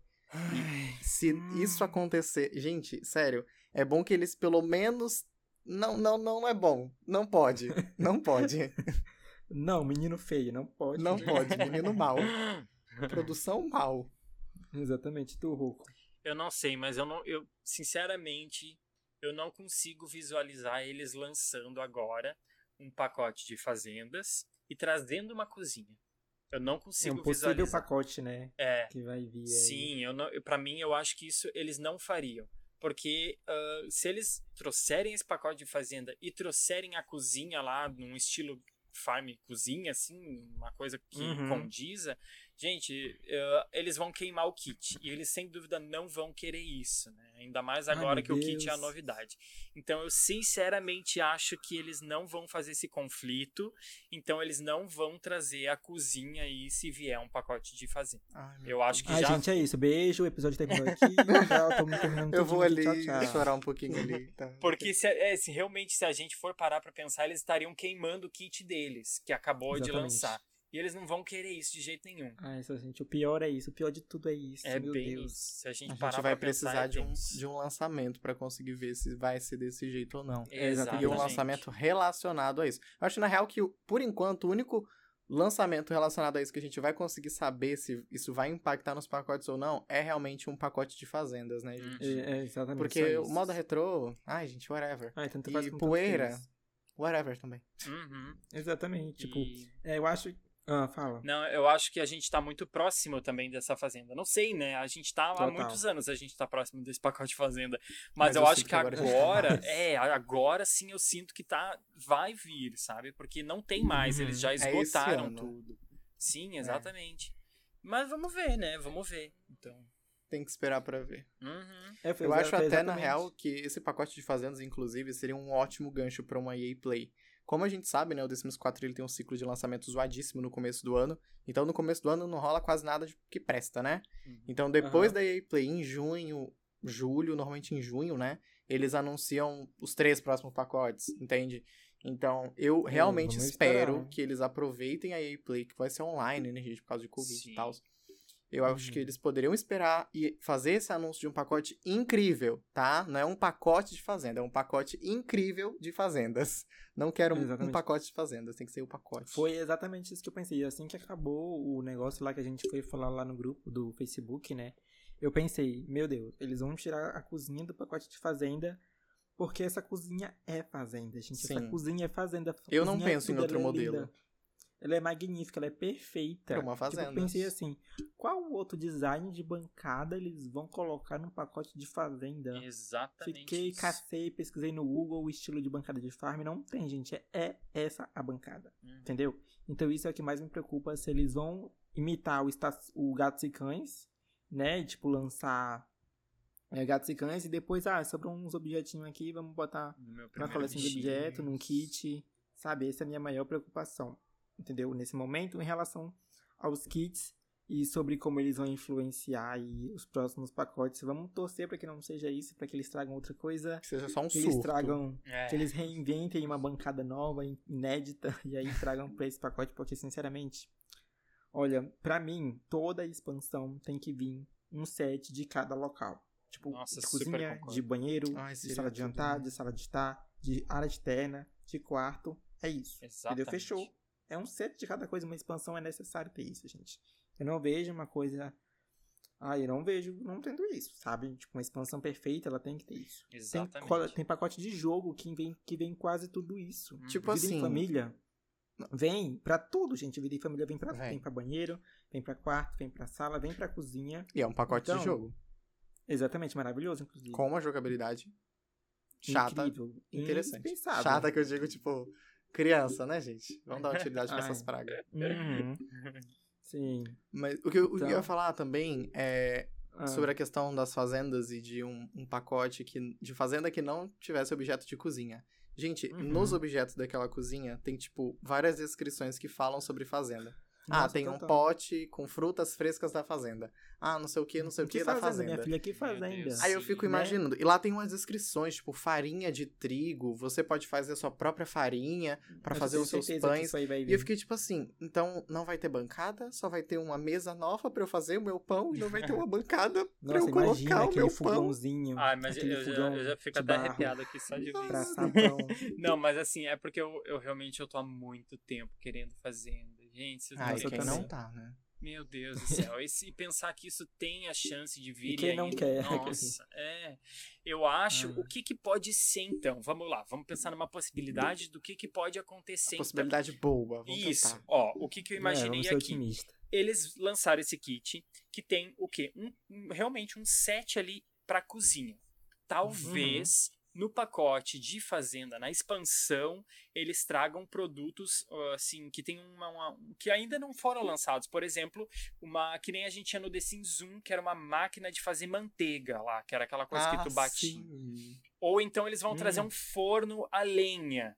Se isso acontecer, gente, sério, é bom que eles pelo menos não não não é bom, não pode, não pode, Não, menino feio, não pode. não pode, menino mal, produção mal. Exatamente, tu, Ruco. Eu não sei, mas eu não. Eu, sinceramente, eu não consigo visualizar eles lançando agora um pacote de fazendas e trazendo uma cozinha. Eu não É consigo um possível visualizar. pacote, né? É, Que vai vir aí. sim, eu não, para mim eu acho que isso eles não fariam. Porque ah, se eles trouxerem esse pacote de fazenda e trouxerem a cozinha lá num estilo farm cozinha, assim, uma coisa que Uhum. condiza, gente, ah, eles vão queimar o kit. E eles sem dúvida não vão querer isso, né? Ainda mais Ai, agora meu que o kit é a Deus. novidade. Então eu sinceramente acho que eles não vão fazer esse conflito. Então eles não vão trazer a cozinha aí se vier um pacote de fazenda. Ai, meu Eu acho que Ai, já gente, é isso. Beijo, o episódio terminou aqui. Eu tudinho vou ali Tchau, tchau. chorar um pouquinho ali. Tá? Porque se, é, se realmente se a gente for parar pra pensar, eles estariam queimando o kit deles, que acabou de Exatamente. lançar. E eles não vão querer isso de jeito nenhum. Ai, só, gente, o pior é isso. O pior de tudo é isso. É meu bem Deus. isso. Se a gente A parar gente vai precisar é de um, de um lançamento pra conseguir ver se vai ser desse jeito ou não. Exatamente. E um lançamento relacionado a isso. Eu acho, na real, que, por enquanto, o único lançamento relacionado a isso que a gente vai conseguir saber se isso vai impactar nos pacotes ou não é realmente um pacote de fazendas, né, gente? É, é exatamente. Porque só o isso. modo retrô, ai, gente, whatever. Ai, tanto E poeira. Whatever também. Uhum. Exatamente. Tipo, E- é, eu acho. Ah, fala. Não, eu acho que a gente tá muito próximo também dessa fazenda. Não sei, né? A gente tá há Total. muitos anos, a gente tá próximo desse pacote de fazenda. Mas Mas, eu, eu acho que que agora tá agora, mais. é, agora sim eu sinto que tá vai vir, sabe? Porque não tem mais, Uhum. eles já esse esgotaram ano. tudo. Sim, exatamente. Mas vamos ver, né? Vamos ver. Então, Tem que esperar pra ver. uhum. É, Eu acho até, na exatamente. real, que esse pacote de fazendas, inclusive, seria um ótimo gancho pra uma EA Play. Como a gente sabe, né, o The Sims 4 ele tem um ciclo de lançamento zoadíssimo no começo do ano. Então, no começo do ano não rola quase nada de- que presta, né? Uhum. Então, depois Aham. da EA Play, em junho, julho, normalmente em junho, né? Eles anunciam os três próximos pacotes, entende? Então, eu realmente vamos espero esperar. que eles aproveitem a EA Play, que vai ser online, né, gente, por causa de Covid Sim. e tal. Eu acho Uhum. que eles poderiam esperar e fazer esse anúncio de um pacote incrível, tá? Não é um pacote de fazenda, é um pacote incrível de fazendas. Não quero um, um Exatamente. pacote de fazendas, tem que ser o pacote. Foi exatamente isso que eu pensei. Assim que acabou o negócio lá que a gente foi falar lá no grupo do Facebook, né? Eu pensei, meu Deus, eles vão tirar a cozinha do pacote de fazenda. Porque essa cozinha é fazenda, gente. Essa Sim. cozinha é fazenda. Eu não cozinha é penso em outro é modelo. linda. Ela é magnífica, ela é perfeita. É uma Tipo, fazenda. eu pensei assim, qual outro design de bancada eles vão colocar num pacote de fazenda? Exatamente. Fiquei, isso. cacei, pesquisei no Google o estilo de bancada de farm. Não tem, gente. É, é essa a bancada. Uhum. Entendeu? Então isso é o que mais me preocupa. Se eles vão imitar o, o Gatos e Cães, né? E, tipo, lançar é, Gatos e Cães e depois, ah, sobrou uns objetinhos aqui, vamos botar na coleção de bichinho. objeto, num kit. Sabe? Essa é a minha maior preocupação. Entendeu? Nesse momento, em relação aos kits e sobre como eles vão influenciar aí os próximos pacotes. Vamos torcer para que não seja isso, para que eles tragam outra coisa. Que seja só um Que eles surto. tragam É. que eles reinventem uma bancada nova, in- inédita, e aí tragam pra esse pacote, porque sinceramente, olha, pra mim, toda expansão tem que vir um set de cada local. Tipo, Nossa, de cozinha, concordo. de banheiro, Ai, de sala de jantar, de sala de estar, de área externa, de quarto. É isso. Exatamente. Entendeu? Fechou. É um set de cada coisa, uma expansão é necessário ter isso, gente. Eu não vejo uma coisa. Ah, eu não vejo não tendo isso, sabe? Tipo, uma expansão perfeita, ela tem que ter isso. Tem, Exatamente. cola- tem pacote de jogo que vem, que vem quase tudo isso. Tipo Vida assim- em família vem pra tudo, gente. Vida em família vem pra, Vem. vem pra banheiro, vem pra quarto, vem pra sala, vem pra cozinha. E é um pacote Então, de jogo. Exatamente, maravilhoso, inclusive. Com uma jogabilidade chata. Incrível. interessante. Chata que eu digo, tipo, Criança, né, gente? Vamos dar utilidade pra essas pragas. Uhum. Sim. Mas o que eu, o que eu ia Então- falar também é Ah, sobre a questão das fazendas e de um, um pacote que, de fazenda que não tivesse objeto de cozinha. Gente, Uhum. nos objetos daquela cozinha tem, tipo, várias descrições que falam sobre fazenda. Ah, tem um pote com frutas frescas da fazenda. Ah, não sei o que, não sei o que, da fazenda, fazenda. Minha filha, que fazenda. Deus. Aí eu fico né? imaginando. E lá tem umas descrições, tipo, farinha de trigo. Você pode fazer a sua própria farinha pra Eu fazer os seus que pães. isso aí vai E eu fiquei tipo assim, então não vai ter bancada, só vai ter uma mesa nova pra eu fazer o meu pão e não vai ter uma bancada pra Nossa, eu colocar o aquele meu pão. fogãozinho. Ai, mas aquele eu já, eu já fico até barro arrepiado aqui só de ver pão. Não, mas assim, é porque eu, eu realmente eu tô há muito tempo querendo fazenda. Gente, vocês não eu têm quem também. não tá, né? Meu Deus do céu. E se pensar que isso tem a chance de vir E quem aí, não quer? Nossa, é. Eu acho. Ah. O que que pode ser então? Vamos lá, vamos pensar numa possibilidade do que que pode acontecer então. Possibilidade boa, vamos Isso. tentar. Ó, o que que eu É, imaginei ser aqui? otimista. Eles lançaram esse kit que tem o quê? Um, um- realmente um set ali pra cozinha. Talvez no pacote de fazenda, na expansão, eles tragam produtos ah, assim que tem uma, uma- que ainda não foram lançados. Por exemplo, uma que nem a gente tinha no The Sims 1, que era uma máquina de fazer manteiga lá, que era aquela coisa que tu batia. Ah, sim. Ou então eles vão Hum. trazer um forno a lenha.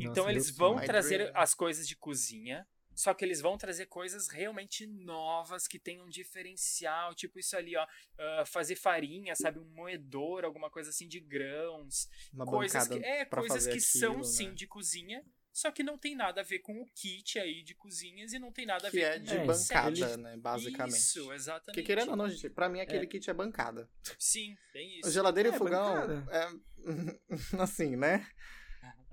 Então Nossa, eles meu vão trazer dream. as coisas de cozinha, só que eles vão trazer coisas realmente novas que tenham um diferencial, tipo isso ali, ó, ah, fazer farinha, sabe, um moedor, alguma coisa assim de grãos, Uma coisas bancada que é pra coisas fazer que são aquilo, sim né? de cozinha, só que não tem nada a ver com o kit aí de cozinhas e não tem nada a Que ver é com de É, o bancada, né? Basicamente. Isso, exatamente. Porque querendo ou não, gente, pra mim aquele kit é bancada. Sim, tem O isso. geladeira É, e fogão bancada. é assim, né?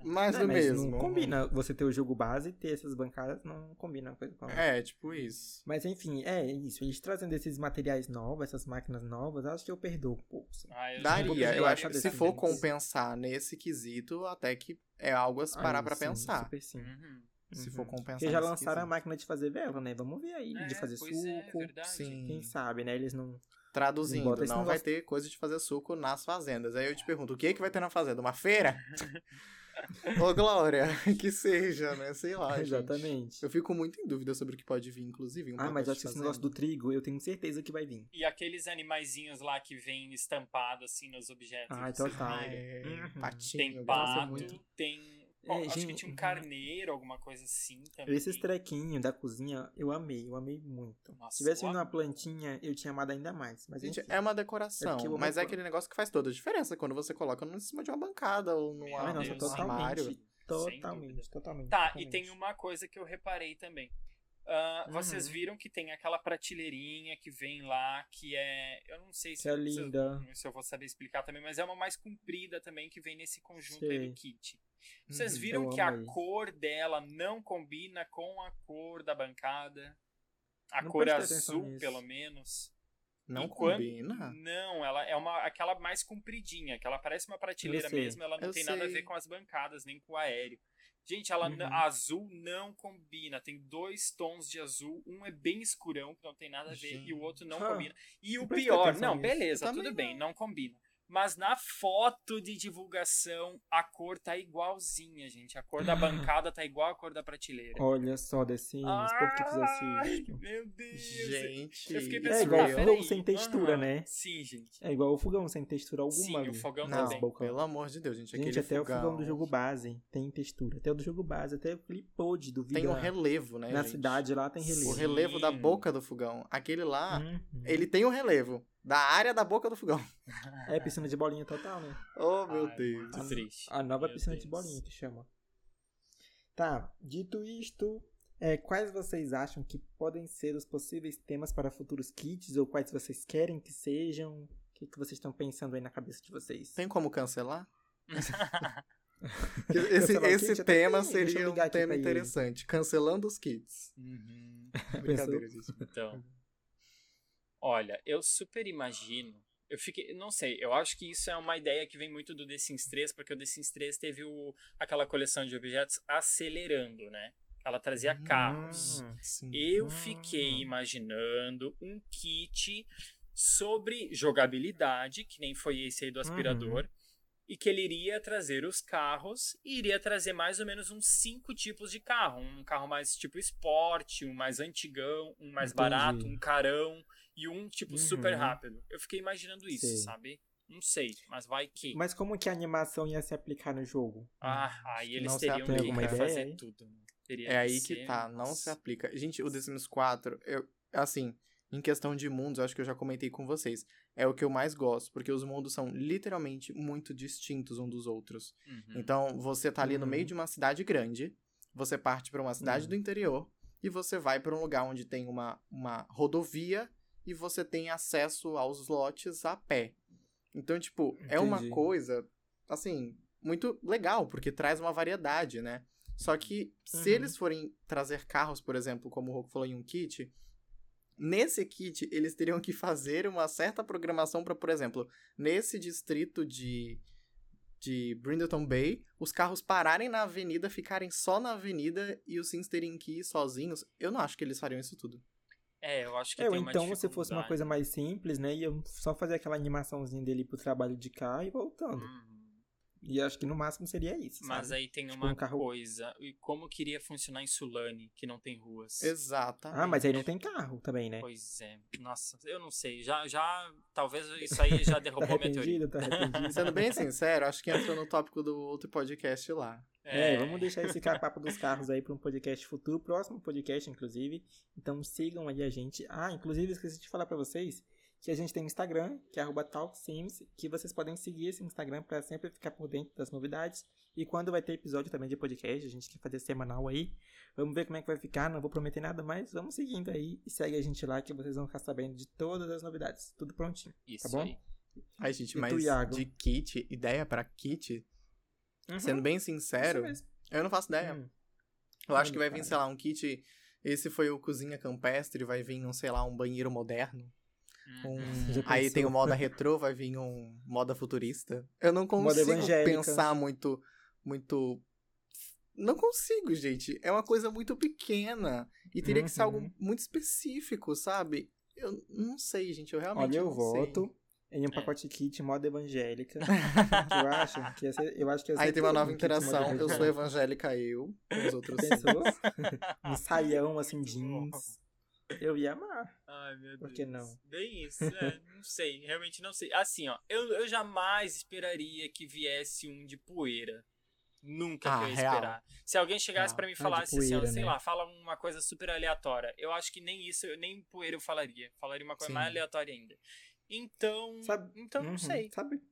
Mais É, do mas mesmo. Não combina você ter o jogo base e ter essas bancadas, não combina uma coisa com a outra. É, tipo isso. Mas enfim, é isso. Eles trazendo esses materiais novos, essas máquinas novas, acho que eu perdoo um pouco. sim. Ah, eu Daria, eu acho que se for compensar nesse quesito, até que é algo a se parar Aí, pra sim, pensar. Super sim. Uhum. Se Uhum. for compensar. Porque já lançaram a máquina de fazer vela, né? Vamos ver aí. de É, fazer pois é, suco. verdade. Sim. Quem sabe, né? Eles não. Traduzindo, esse não vai ter coisa de fazer suco nas fazendas. Aí eu te pergunto, o que, que vai ter na fazenda? Uma feira? Ô, Glória, que seja, né? Sei lá, gente. Exatamente. Eu fico muito em dúvida sobre o que pode vir, inclusive. Um Ah, mas acho que esse negócio do trigo, eu tenho certeza que vai vir. E aqueles animaizinhos lá que vem estampado assim nos objetos. Vocês total. Ah, viram? é, Uhum. patinho. Tem pato, muito. Tem. É, acho que gente, tinha um uhum. carneiro, alguma coisa assim também. Esses trequinhos da cozinha, eu amei, eu amei muito. Nossa, Se tivesse uma plantinha, eu tinha amado ainda mais. Mas Gente, enfim. é uma decoração, É mas é aquele negócio que faz toda a diferença quando você coloca em cima de uma bancada ou Ai, nossa, num totalmente. armário. Totalmente, totalmente. Tá, e totalmente. tem uma coisa que eu reparei também. Vocês Uhum. viram que tem aquela prateleirinha que vem lá, que é. Eu não sei se, é se- linda. se eu vou saber explicar também, mas é uma mais comprida também que vem nesse conjunto aí Sei. do kit. Vocês Uhum. viram Eu que a cor dela não combina com a cor da bancada? A Não cor azul, pelo menos. Não E quando- combina? Não, ela é uma aquela mais compridinha, que ela parece uma prateleira Eu sei. mesmo, ela não Eu tem nada a ver sei. com as bancadas, nem com o aéreo. Gente, ela Uhum. azul não combina. Tem dois tons de azul. Um é bem escurão, que não tem nada a ver, e o outro não Ah, combina. E o pior, não, beleza, tudo bem, não combina. Mas na foto de divulgação, a cor tá igualzinha, gente. A cor da bancada tá igual a cor da prateleira. Olha só, The Sims, por que fizesse Ai, isso? meu Deus. Gente, Eu fiquei É pensando, igual ah, o fogão sem textura, Aham. né? Sim, gente. É igual o fogão, sem textura alguma Sim, o fogão não, também. boca. pelo amor de Deus, gente. Gente, até o fogão do fogão jogo base tem textura. Até o do jogo base, até aquele pod do Tem vídeo um lá. relevo, né, Na gente? cidade lá tem O relevo. relevo da boca do fogão. Aquele lá, Uhum. ele tem um relevo da área da boca do fogão. É piscina de bolinha total, né? Oh, meu Ai, Deus. Muito triste. A nova Meu piscina de Deus. bolinha que chama. Tá, dito isto, é, quais vocês acham que podem ser os possíveis temas para futuros kits? Ou quais vocês querem que sejam? O que, que vocês estão pensando aí na cabeça de vocês? Tem como cancelar? Esse, Cancelar esse kit? Tema seria um tema interessante. Cancelando os kits. Uhum. Brincadeira, gente. Então. Olha, eu super imagino. Eu fiquei. Não sei, eu acho que isso é uma ideia que vem muito do The Sims 3, porque o The Sims 3 teve o, aquela coleção de objetos acelerando, né? Ela trazia carros. Hum, Sim. Eu Hum. fiquei imaginando um kit sobre jogabilidade, que nem foi esse aí do aspirador, e que ele iria trazer os carros e iria trazer mais ou menos uns cinco tipos de carro. Um carro mais tipo esporte, um mais antigão, um mais Entendi. barato, um carão e um tipo super Uhum. rápido. Eu fiquei imaginando isso, Sei. sabe? Não sei, mas vai que. Mas como que a animação ia se aplicar no jogo? Ah, aí eles Não teriam que Alguma ideia fazer aí? tudo. né? Teria É aí que ser, tá, não nossa. se aplica. Gente, o The Sims 4, eu, assim, em questão de mundos, eu acho que eu já comentei com vocês, é o que eu mais gosto, porque os mundos são literalmente muito distintos um dos outros. Uhum. Então, você tá ali no Uhum. meio de uma cidade grande, você parte pra uma cidade Uhum. do interior e você vai pra um lugar onde tem uma, uma rodovia e você tem acesso aos lotes a pé. Então, tipo, é uma Entendi. coisa, assim, muito legal, porque traz uma variedade, né? Só que se Uhum. eles forem trazer carros, por exemplo, como o Roku falou em um kit, nesse kit eles teriam que fazer uma certa programação para, por exemplo, nesse distrito de de Brindleton Bay, os carros pararem na avenida, ficarem só na avenida e os Sims terem que ir sozinhos. Eu não acho que eles fariam isso tudo. É, eu acho que É, tem uma então se fosse uma coisa mais simples, né? Ia só fazer aquela animaçãozinha dele pro trabalho de cá e voltando. Uhum. E acho que no máximo seria isso. Mas sabe? aí tem Tipo, uma um carro- coisa. E como queria funcionar em Sulane, que não tem ruas? Exatamente. Ah, mas aí não tem carro também, né? Pois é. Nossa, eu não sei. Já, já talvez isso aí já Tá derrubou minha teoria. Tá? Sendo bem sincero, acho que entrou no tópico do outro podcast lá. É, vamos deixar esse papo dos carros aí para um podcast futuro, próximo podcast, inclusive. Então sigam aí a gente. Ah, inclusive esqueci de falar para vocês que a gente tem Instagram, que é arroba TalkSims, que vocês podem seguir esse Instagram para sempre ficar por dentro das novidades. E quando vai ter episódio também de podcast, a gente quer fazer semanal aí. Vamos ver como é que vai ficar, não vou prometer nada, mas vamos seguindo aí e segue a gente lá que vocês vão ficar sabendo de todas as novidades. Tudo prontinho. Isso bom? aí. Ai, gente, E tu, mas de kit, ideia pra kit, Uhum, sendo bem sincero, eu não faço ideia. Hum. Eu acho que vai vir, sei lá, um kit. Esse foi o cozinha campestre, vai vir um, sei lá, um banheiro moderno. Uhum. Um... Aí tem o moda retrô, vai vir um moda futurista. Eu não consigo pensar muito. Muito. Não consigo, gente. É uma coisa muito pequena. E teria que ser algo Uhum. muito específico, sabe? Eu não sei, gente. Eu realmente Olha, eu não sei. voto em É. um pacote kit moda evangélica. que eu acho que ia ser, eu acho que ia ser Aí tem uma tudo nova um interação. Eu sou evangélica. evangélica, eu. Os outros. Pensou? um saião assim, jeans. Eu ia amar. Ai, meu Deus. Por que não? Bem isso, é, não sei, realmente não sei. Assim, ó, eu, eu jamais esperaria que viesse um de poeira. Nunca Ah, que eu ia real. esperar. Se alguém chegasse Real. pra mim e Ah, falasse assim, ó, sei né? lá, fala uma coisa super aleatória. Eu acho que nem isso, eu- nem poeira eu falaria. Falaria uma coisa Sim. mais aleatória ainda. Então, Sabe? então não Uhum. sei. Sabe?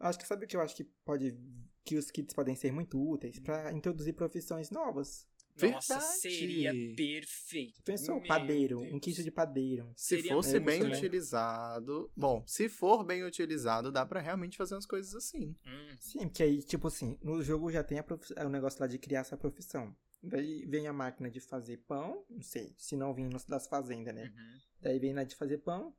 Acho que sabe o que eu acho que pode. Que os kits podem ser muito úteis pra introduzir profissões novas. Nossa, Verdade. seria perfeito. Pensou? Meu padeiro, um Deus. kit de padeiro. Se Seria fosse bem legal. utilizado. Bom, se for bem utilizado, dá pra realmente fazer umas coisas assim. Hum, Sim, porque aí, tipo assim, no jogo já tem a profi- o negócio lá de criar essa profissão. Daí vem a máquina de fazer pão, não sei, se não vem das fazendas, né? uhum. Daí vem lá de fazer pão,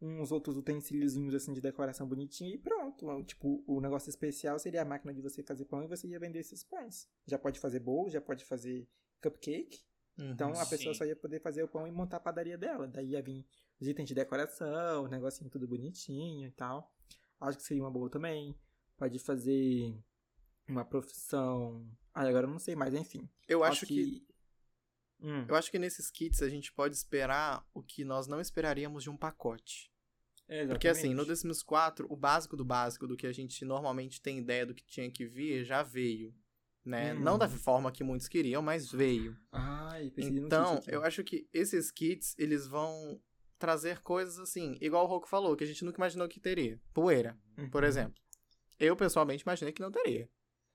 uns outros utensíliozinhos assim de decoração bonitinha e pronto. Tipo, o negócio especial seria a máquina de você fazer pão e você ia vender esses pães. Já pode fazer bolo, já pode fazer cupcake. Então a pessoa Sim. só ia poder fazer o pão e montar a padaria dela. Daí ia vir os itens de decoração, o negocinho tudo bonitinho e tal. Acho que seria uma boa também. Pode fazer uma profissão. Ah, agora eu não sei mais, enfim. Eu acho que Hum, Eu acho que nesses kits a gente pode esperar o que nós não esperaríamos de um pacote. Porque assim, no exatamente. Sims 4, o básico do básico, do que a gente normalmente tem ideia do que tinha que vir, já veio. Né? Hum. Não da forma que muitos queriam, mas veio. Ai, no Então, aqui. eu acho que esses kits, eles vão trazer coisas assim, igual o Roku falou, que a gente nunca imaginou que teria. Poeira, por Uhum. exemplo. Eu, pessoalmente, imaginei que não teria.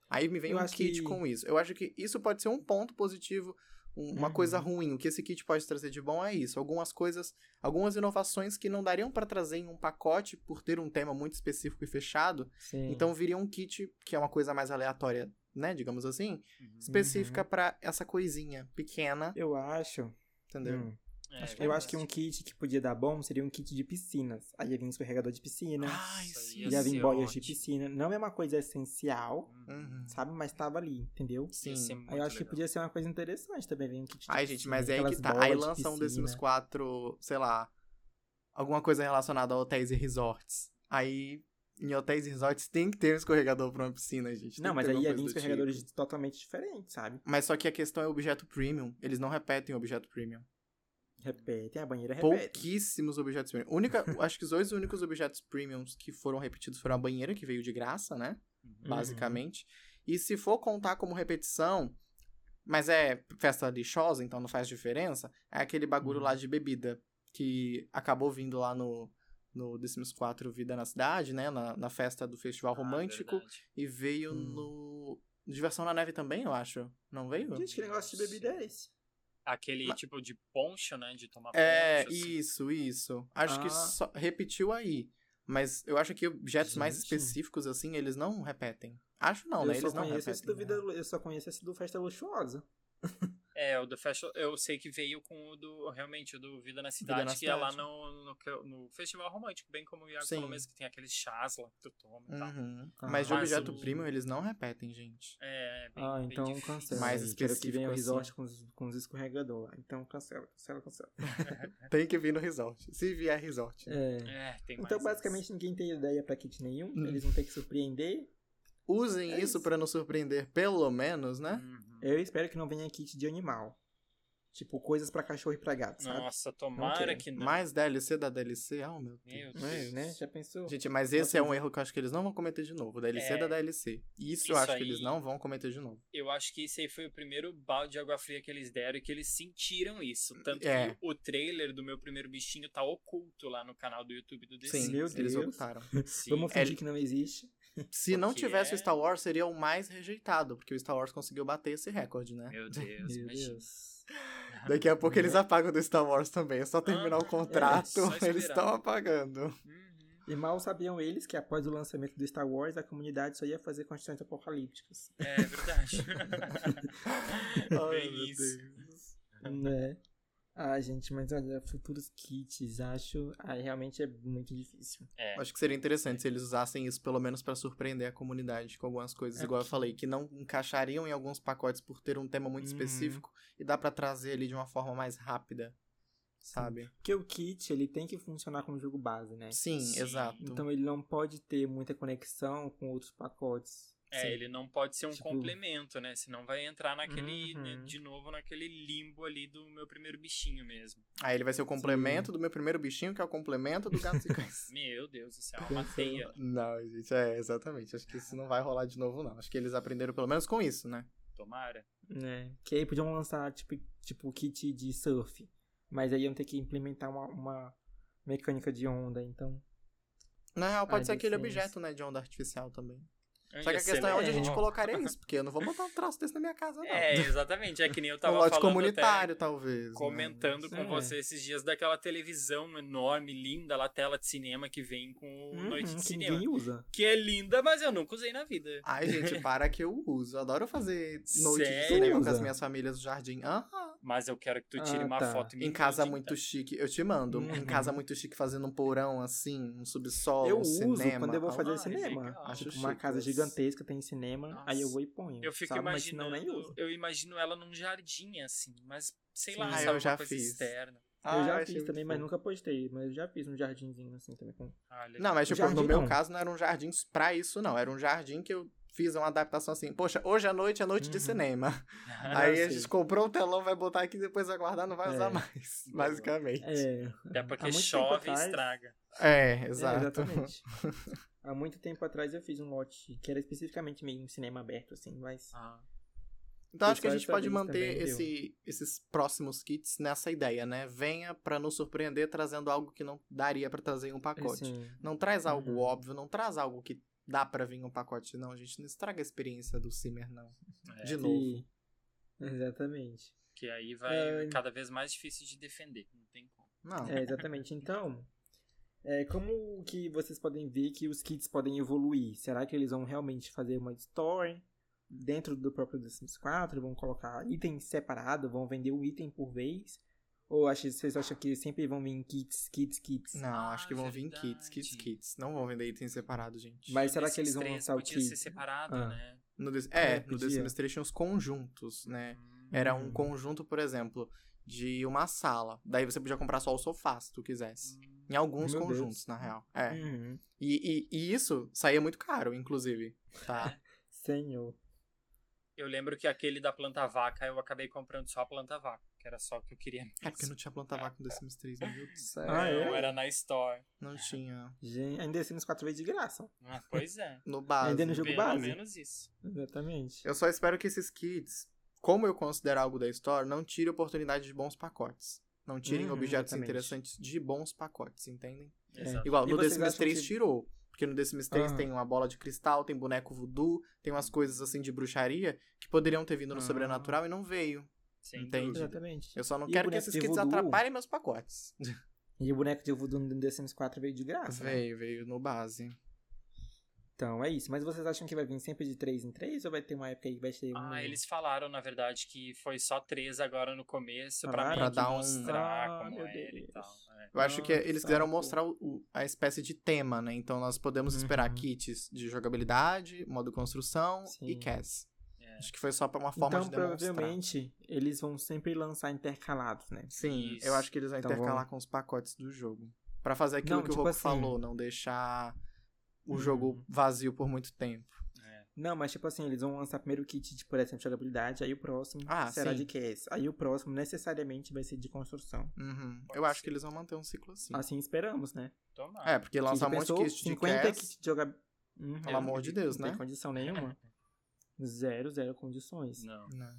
Aí me vem Eu um kit que- com isso. Eu acho que isso pode ser um ponto positivo, um- uma Uhum. coisa ruim. O que esse kit pode trazer de bom é isso. Algumas coisas, algumas inovações que não dariam pra trazer em um pacote por ter um tema muito específico e fechado. Sim. Então viria um kit que é uma coisa mais aleatória, né, digamos assim, Uhum. específica pra essa coisinha pequena, eu acho. entendeu? hum, É, acho- eu acho que um kit que podia dar bom seria um kit de piscinas. Aí ia vir escorregador de piscina. Ai, sim. ia ia vir boias de piscina. Não é uma coisa essencial, Uhum. sabe? Mas tava ali, entendeu? Sim. Aí eu acho que legal. podia ser uma coisa interessante também, vir um kit de Ai, gente, piscina, mas é aí que tá. Aí de lança um piscina. 4, sei lá, alguma coisa relacionada a hotéis e resorts. Aí Em hotéis e resorts tem que ter um escorregador pra uma piscina, gente. Não, mas aí alguma ia vir coisa do escorregadores tipo. totalmente diferentes, sabe? Mas só que a questão é objeto premium. Eles não repetem objeto premium. Repetem, a banheira repete. Pouquíssimos objetos premium. Única, acho que os dois únicos objetos premiums que foram repetidos foram a banheira, que veio de graça, né? Uhum. Basicamente. E se for contar como repetição, mas é festa lixosa, então não faz diferença, é aquele bagulho Uhum. lá de bebida que acabou vindo lá no, no The Sims 4 Vida na Cidade, né? Na, na festa do Festival Ah, Romântico. verdade. e veio Hum. no. Diversão na Neve também, eu acho. Não veio? Gente, que negócio de bebida é esse? Aquele Mas- tipo de poncho, né? De tomar É, poncho. assim. isso, isso. Acho que Ah. só repetiu aí. Mas eu acho que objetos mais Gente. específicos, assim, eles não repetem. Acho não, eu né? Eles não repetem. né? Vida, eu só conheço esse do Festa Luxuosa. É, o do Festival, eu sei que veio com o do, realmente, o do Vida na Cidade, na que é lá Cidade. no, no, no Festival Romântico, bem como o Iago Sim. falou mesmo, que tem aqueles chás lá que tu toma e tal. Uhum. Ah. Mas de objeto o- premium, eles não repetem, gente. É, bem, Ah, bem então difícil. cancela. Mais. Quero que venha o específico, resort com os, com os escorregador lá. Então cancela, cancela, cancela. Tem que vir no resort. Se vier resort. É. É, tem mais Então, basicamente, ninguém tem ideia pra kit nenhum. Hum. Eles vão ter que surpreender. Usem É isso isso. pra nos surpreender, pelo menos, né? Uhum. Eu espero que não venha kit de animal. Tipo, coisas pra cachorro e pra gato, sabe? Nossa, tomara quero. que não. Mais DLC da DLC, oh meu Meu Deus. É, Deus. né? Já pensou? Gente, mas esse é um erro que eu acho que eles não vão cometer de novo. DLC É. da DLC. Isso, eu Isso acho que eles aí- não vão cometer de novo. Eu acho que esse aí foi o primeiro balde de água fria que eles deram e que eles sentiram isso. Tanto É. que o trailer do meu primeiro bichinho tá oculto lá no canal do YouTube do The Sim. Meu eles Deus. ocultaram. Sim. Vamos fingir É- que não existe. Se não tivesse é- o Star Wars, seria o mais rejeitado, porque o Star Wars conseguiu bater esse recorde, né? Meu Deus, Meu. Deus. Daqui a pouco eles apagam do Star Wars também. É só terminar Ah, o contrato, é, só esperar. eles estão apagando. Uhum. E mal sabiam eles que após o lançamento do Star Wars, a comunidade só ia fazer construções apocalípticas. É verdade. Ai, Bem meu isso. Deus. né? Ah, gente, mas olha, futuros kits, acho. Ah, realmente é muito difícil. É. Acho que seria interessante se eles usassem isso pelo menos pra surpreender a comunidade com algumas coisas, É igual eu falei, que não encaixariam em alguns pacotes por ter um tema muito Uhum. específico e dá pra trazer ali de uma forma mais rápida, sabe? Porque o kit, ele tem que funcionar como jogo base, né? Sim, Sim. exato. Então ele não pode ter muita conexão com outros pacotes. É, Sim. ele não pode ser um Tipo- complemento, né? Senão vai entrar naquele, Uhum. né, de novo, naquele limbo ali do meu primeiro bichinho mesmo. Aí ele vai ser o complemento do meu primeiro bichinho, que é o complemento do gato e cães. Meu Deus do céu, uma teia. Não, gente, é, exatamente. Acho que isso não vai rolar de novo, não. Acho que eles aprenderam pelo menos com isso, né? Tomara. né? Que aí podiam lançar, tipo, tipo kit de surf. Mas aí iam ter que implementar uma, uma mecânica de onda, então. Na real, pode Ai, ser aquele licença. objeto, né, de onda artificial também. Só que a questão é onde a gente colocaria isso, porque eu não vou botar um troço desse na minha casa, não. É, exatamente. É que nem eu um tava lote falando comunitário, até, talvez. né? comentando com É. você esses dias daquela televisão enorme, linda, lá tela de cinema que vem com o Uhum, Noite de que Cinema. ninguém usa. Que é linda, mas eu nunca usei na vida. Ai, gente, para que eu uso. Eu adoro fazer noite de Sério? cinema com as minhas famílias no jardim. Aham. Mas eu quero que tu tire Ah, uma tá. foto e me Em casa muito então. chique. Eu te mando. Em Uhum. casa muito chique, fazendo um porão, assim, um subsolo, eu um uso cinema. quando eu vou fazer Ah, cinema. legal. Acho Tipo, uma casa mas- gigantesca, tem cinema, aí eu Nossa. vou e ponho. Eu fico sabe? Mas senão imaginando, nem uso. eu imagino ela num jardim, assim, mas sei lá, Sim. sabe, Ah, eu uma já coisa fiz. externa. Ah, eu eu já achei fiz também, mas nunca postei. Mas eu já fiz um jardinzinho assim também. Com... Ah. Não, mas tipo, Jardim no meu não. caso não era um jardim pra isso, não. Era um jardim que eu fiz uma adaptação assim. Poxa, hoje à noite é noite de Uhum. cinema. Ah, Aí a gente comprou o telão, vai botar aqui, depois vai guardar, não vai É. usar mais. Basicamente. É. Até porque chove e estraga. É, É, exato. exatamente. Há muito tempo atrás eu fiz um lote que era especificamente meio um cinema aberto, assim, mas. Ah, Então acho que a gente pode manter esse- esses próximos kits nessa ideia, né? Venha pra nos surpreender trazendo algo que não daria pra trazer em um pacote. Assim, Não traz algo Uhum. óbvio, não traz algo que dá pra vir em um pacote, não. A gente não estraga a experiência do Simmer, não. é, De novo. que- Exatamente. Que aí vai É. cada vez mais difícil de defender. Não tem como. Não. É, exatamente. Então, é, como que vocês podem ver que os kits podem evoluir? Será que eles vão realmente fazer uma story dentro do próprio The Sims 4? Vão colocar itens separados? Vão vender um item por vez? Ou acho, vocês acham que sempre vão vir kits, kits, kits? Não, acho que Ah, vão vir kits, kits, verdade. kits. Não vão vender itens separados, gente. Mas será que eles vão lançar o podia kit? ser separado, Ah. né? No The- É, é, no The. Sims 3 tinha os conjuntos, né? Hum, Era um conjunto, por exemplo, de uma sala. Daí você podia comprar só o sofá, se tu quisesse. hum. Em alguns Meu conjuntos, Deus. na real. É. Uhum. E, e, e isso saía muito caro, inclusive. Tá? Senhor. Eu lembro que aquele da planta vaca eu acabei comprando só a planta vaca, que era só o que eu queria mesmo. É porque não tinha planta vaca no The Sims 3, meu Deus do céu. Ah, é? Não, era na Store. Não tinha. Gente, ainda Sims 4 vezes de graça. Ah, pois é. No base. Ainda no jogo Pelo base. menos isso. Exatamente. Eu só espero que esses kits, como eu considero algo da Store, não tire oportunidade de bons pacotes. Não tirem Uhum, objetos exatamente. interessantes de bons pacotes, entendem? Exato. Igual, E no The Sims acham 3 que- tirou. Porque no The Sims 3 Ah. tem uma bola de cristal, tem boneco voodoo, tem umas coisas assim de bruxaria que poderiam ter vindo no Ah. sobrenatural e não veio. Sem Entende? Exatamente. Eu só não E quero que esses kits voodoo? atrapalhem meus pacotes. E o boneco de voodoo no The Sims 4 veio de graça. né? Veio, veio no base. Então é isso. Mas vocês acham que vai vir sempre de 3 em 3 ou vai ter uma época aí que vai ser um. Ah, eles falaram, na verdade, que foi só três agora no começo pra meio Pra que dar um- mostrar Ah, como era e tal. é. Eu acho que Nossa, eles quiseram pô. mostrar o- o- a espécie de tema, né? Então nós podemos esperar Uhum. kits de jogabilidade, modo construção e Sim. CAS. É. Acho que foi só pra uma forma Então de demonstrar. provavelmente eles vão sempre lançar intercalados, né? Sim, Isso. eu acho que eles vão Então intercalar vamos- com os pacotes do jogo. Pra fazer aquilo Não, que o tipo Roku assim- falou, não deixar o Uhum. jogo vazio por muito tempo. É. Não, mas tipo assim, eles vão lançar primeiro o kit de, por exemplo, jogabilidade, aí o próximo Ah, será sim. de cast. Aí o próximo necessariamente vai ser de construção. Uhum. Eu acho que eles vão manter um ciclo assim. Assim esperamos, né? Tomara. É, porque lançar um monte de kit de 50 CAS, kits de jogabilidade. Uhum. pelo amor de Deus, Não né? tem condição nenhuma. Zero, zero condições. Não. Não.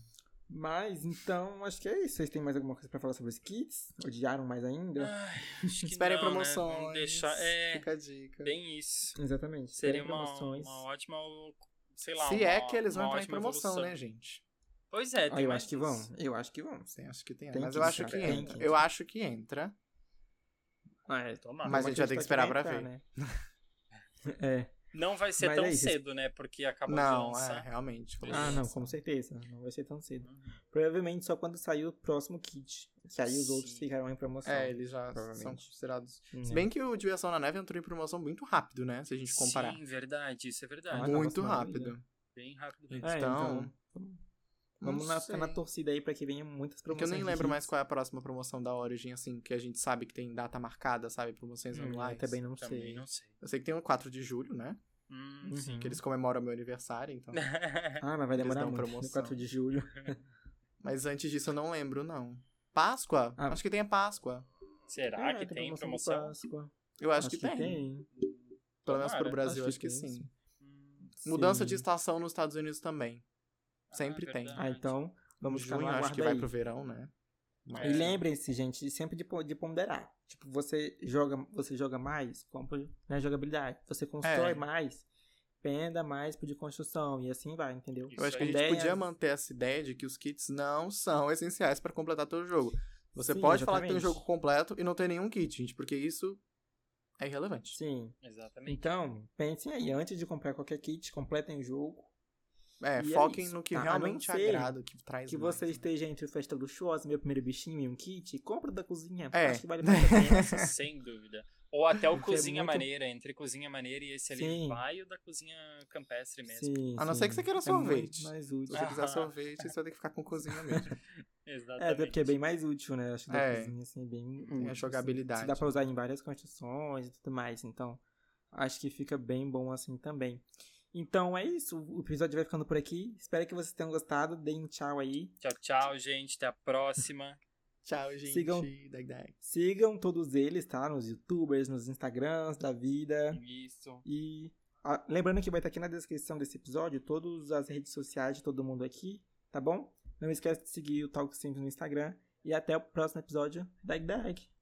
Mas, então, acho que é isso. Vocês têm mais alguma coisa pra falar sobre os kits? Odiaram mais ainda? Ai, Esperem não, né? promoções. Vamos deixar... É, Fica a dica. bem isso. Exatamente. Seria Esperem uma, promoções. uma ótima, sei lá, Se uma- é que eles vão entrar em promoção, evolução. né, gente? Pois é, Ah, tem eu mais acho que vão. Eu acho que vão. Sim, acho que tem. Tem mas que eu acho que entra. Eu acho que entra. Ah, é. Tomara. Mas a gente vai ter que esperar pra entrar, ver. Né? é. Não vai ser Mas tão é cedo, né? Porque acabou Não, de lançar. é, realmente. Ah, não, com certeza. Não vai ser tão cedo. Uhum. Provavelmente só quando sair o próximo kit. Que aí os Sim. outros ficarão em promoção. É, eles já são considerados. Uhum. Se bem que o Diversão na Neve entrou em promoção muito rápido, né? Se a gente comparar. Sim, verdade, isso é verdade. Ah, muito rápido. maravilha. Bem rápido É, mesmo. Então, Vamos na, ficar na sei. torcida aí pra que venha muitas Porque eu promoções. nem lembro mais qual é a próxima promoção da Origin, assim, que a gente sabe que tem data marcada, sabe? Promoções Hum, eu também não Também sei. não sei. Eu sei que tem o 4 de julho, né? Hum, Uhum. sim. Que eles comemoram meu aniversário, então. Ah, mas vai demorar muito. promoção. No 4 de julho. Mas antes disso eu não lembro, não. Páscoa? Ah. Acho que tem a Páscoa. Será É, que tem de promoção? Páscoa. Eu acho, que, tem. Pelo menos pro. Brasil, Acho acho que que, tem, sim. Hum, Mudança Sim. de estação nos Estados Unidos também. Sempre Ah, tem. verdade. Ah, então vamos ficar Junho no acho que vai aí. pro verão, né? Mas- E lembrem-se, gente, de sempre de, de ponderar. Tipo, você joga, você joga mais, compra na jogabilidade. Você constrói É. mais, penda mais pro de construção. E assim vai, entendeu? Eu acho que a gente Ideias- podia manter essa ideia de que os kits não são essenciais pra completar todo o jogo. Você Sim, pode falar que tem um exatamente. jogo completo e não ter nenhum kit, gente, porque isso é irrelevante. Sim. Exatamente. Então, pensem aí, antes de comprar qualquer kit, completem o jogo. É, E é foquem isso, no que tá? Realmente agrada, que traz que mais, você né? esteja entre festa luxuosa, meu primeiro bichinho e um kit, compra da cozinha. É. Acho que vale muito a pena. Sem dúvida. Ou até o Porque é Cozinha muito- Maneira, entre Cozinha Maneira e esse ali Sim. vai o da Cozinha Campestre mesmo. Sim, A não sim. ser que você queira É sorvete. muito mais Se útil. você quiser sorvete, você vai ter que ficar com cozinha mesmo. Exatamente. É, até porque é bem mais útil, né? Acho que da É. cozinha, assim, é bem Tem a útil, jogabilidade. Assim. Dá pra usar em várias construções e tudo mais, então acho que fica bem bom assim também. Então é isso, o episódio vai ficando por aqui. Espero que vocês tenham gostado. Deem um tchau aí. Tchau, tchau, gente. Até a próxima. Tchau, gente. Sigam- Dag, dag. Sigam todos eles, tá? Nos youtubers, nos instagrams da vida. Isso. E ah, lembrando que vai estar aqui na descrição desse episódio todas as redes sociais de todo mundo aqui, tá bom? Não esquece de seguir o Talk Sims no Instagram. E até o próximo episódio. Dag Dag!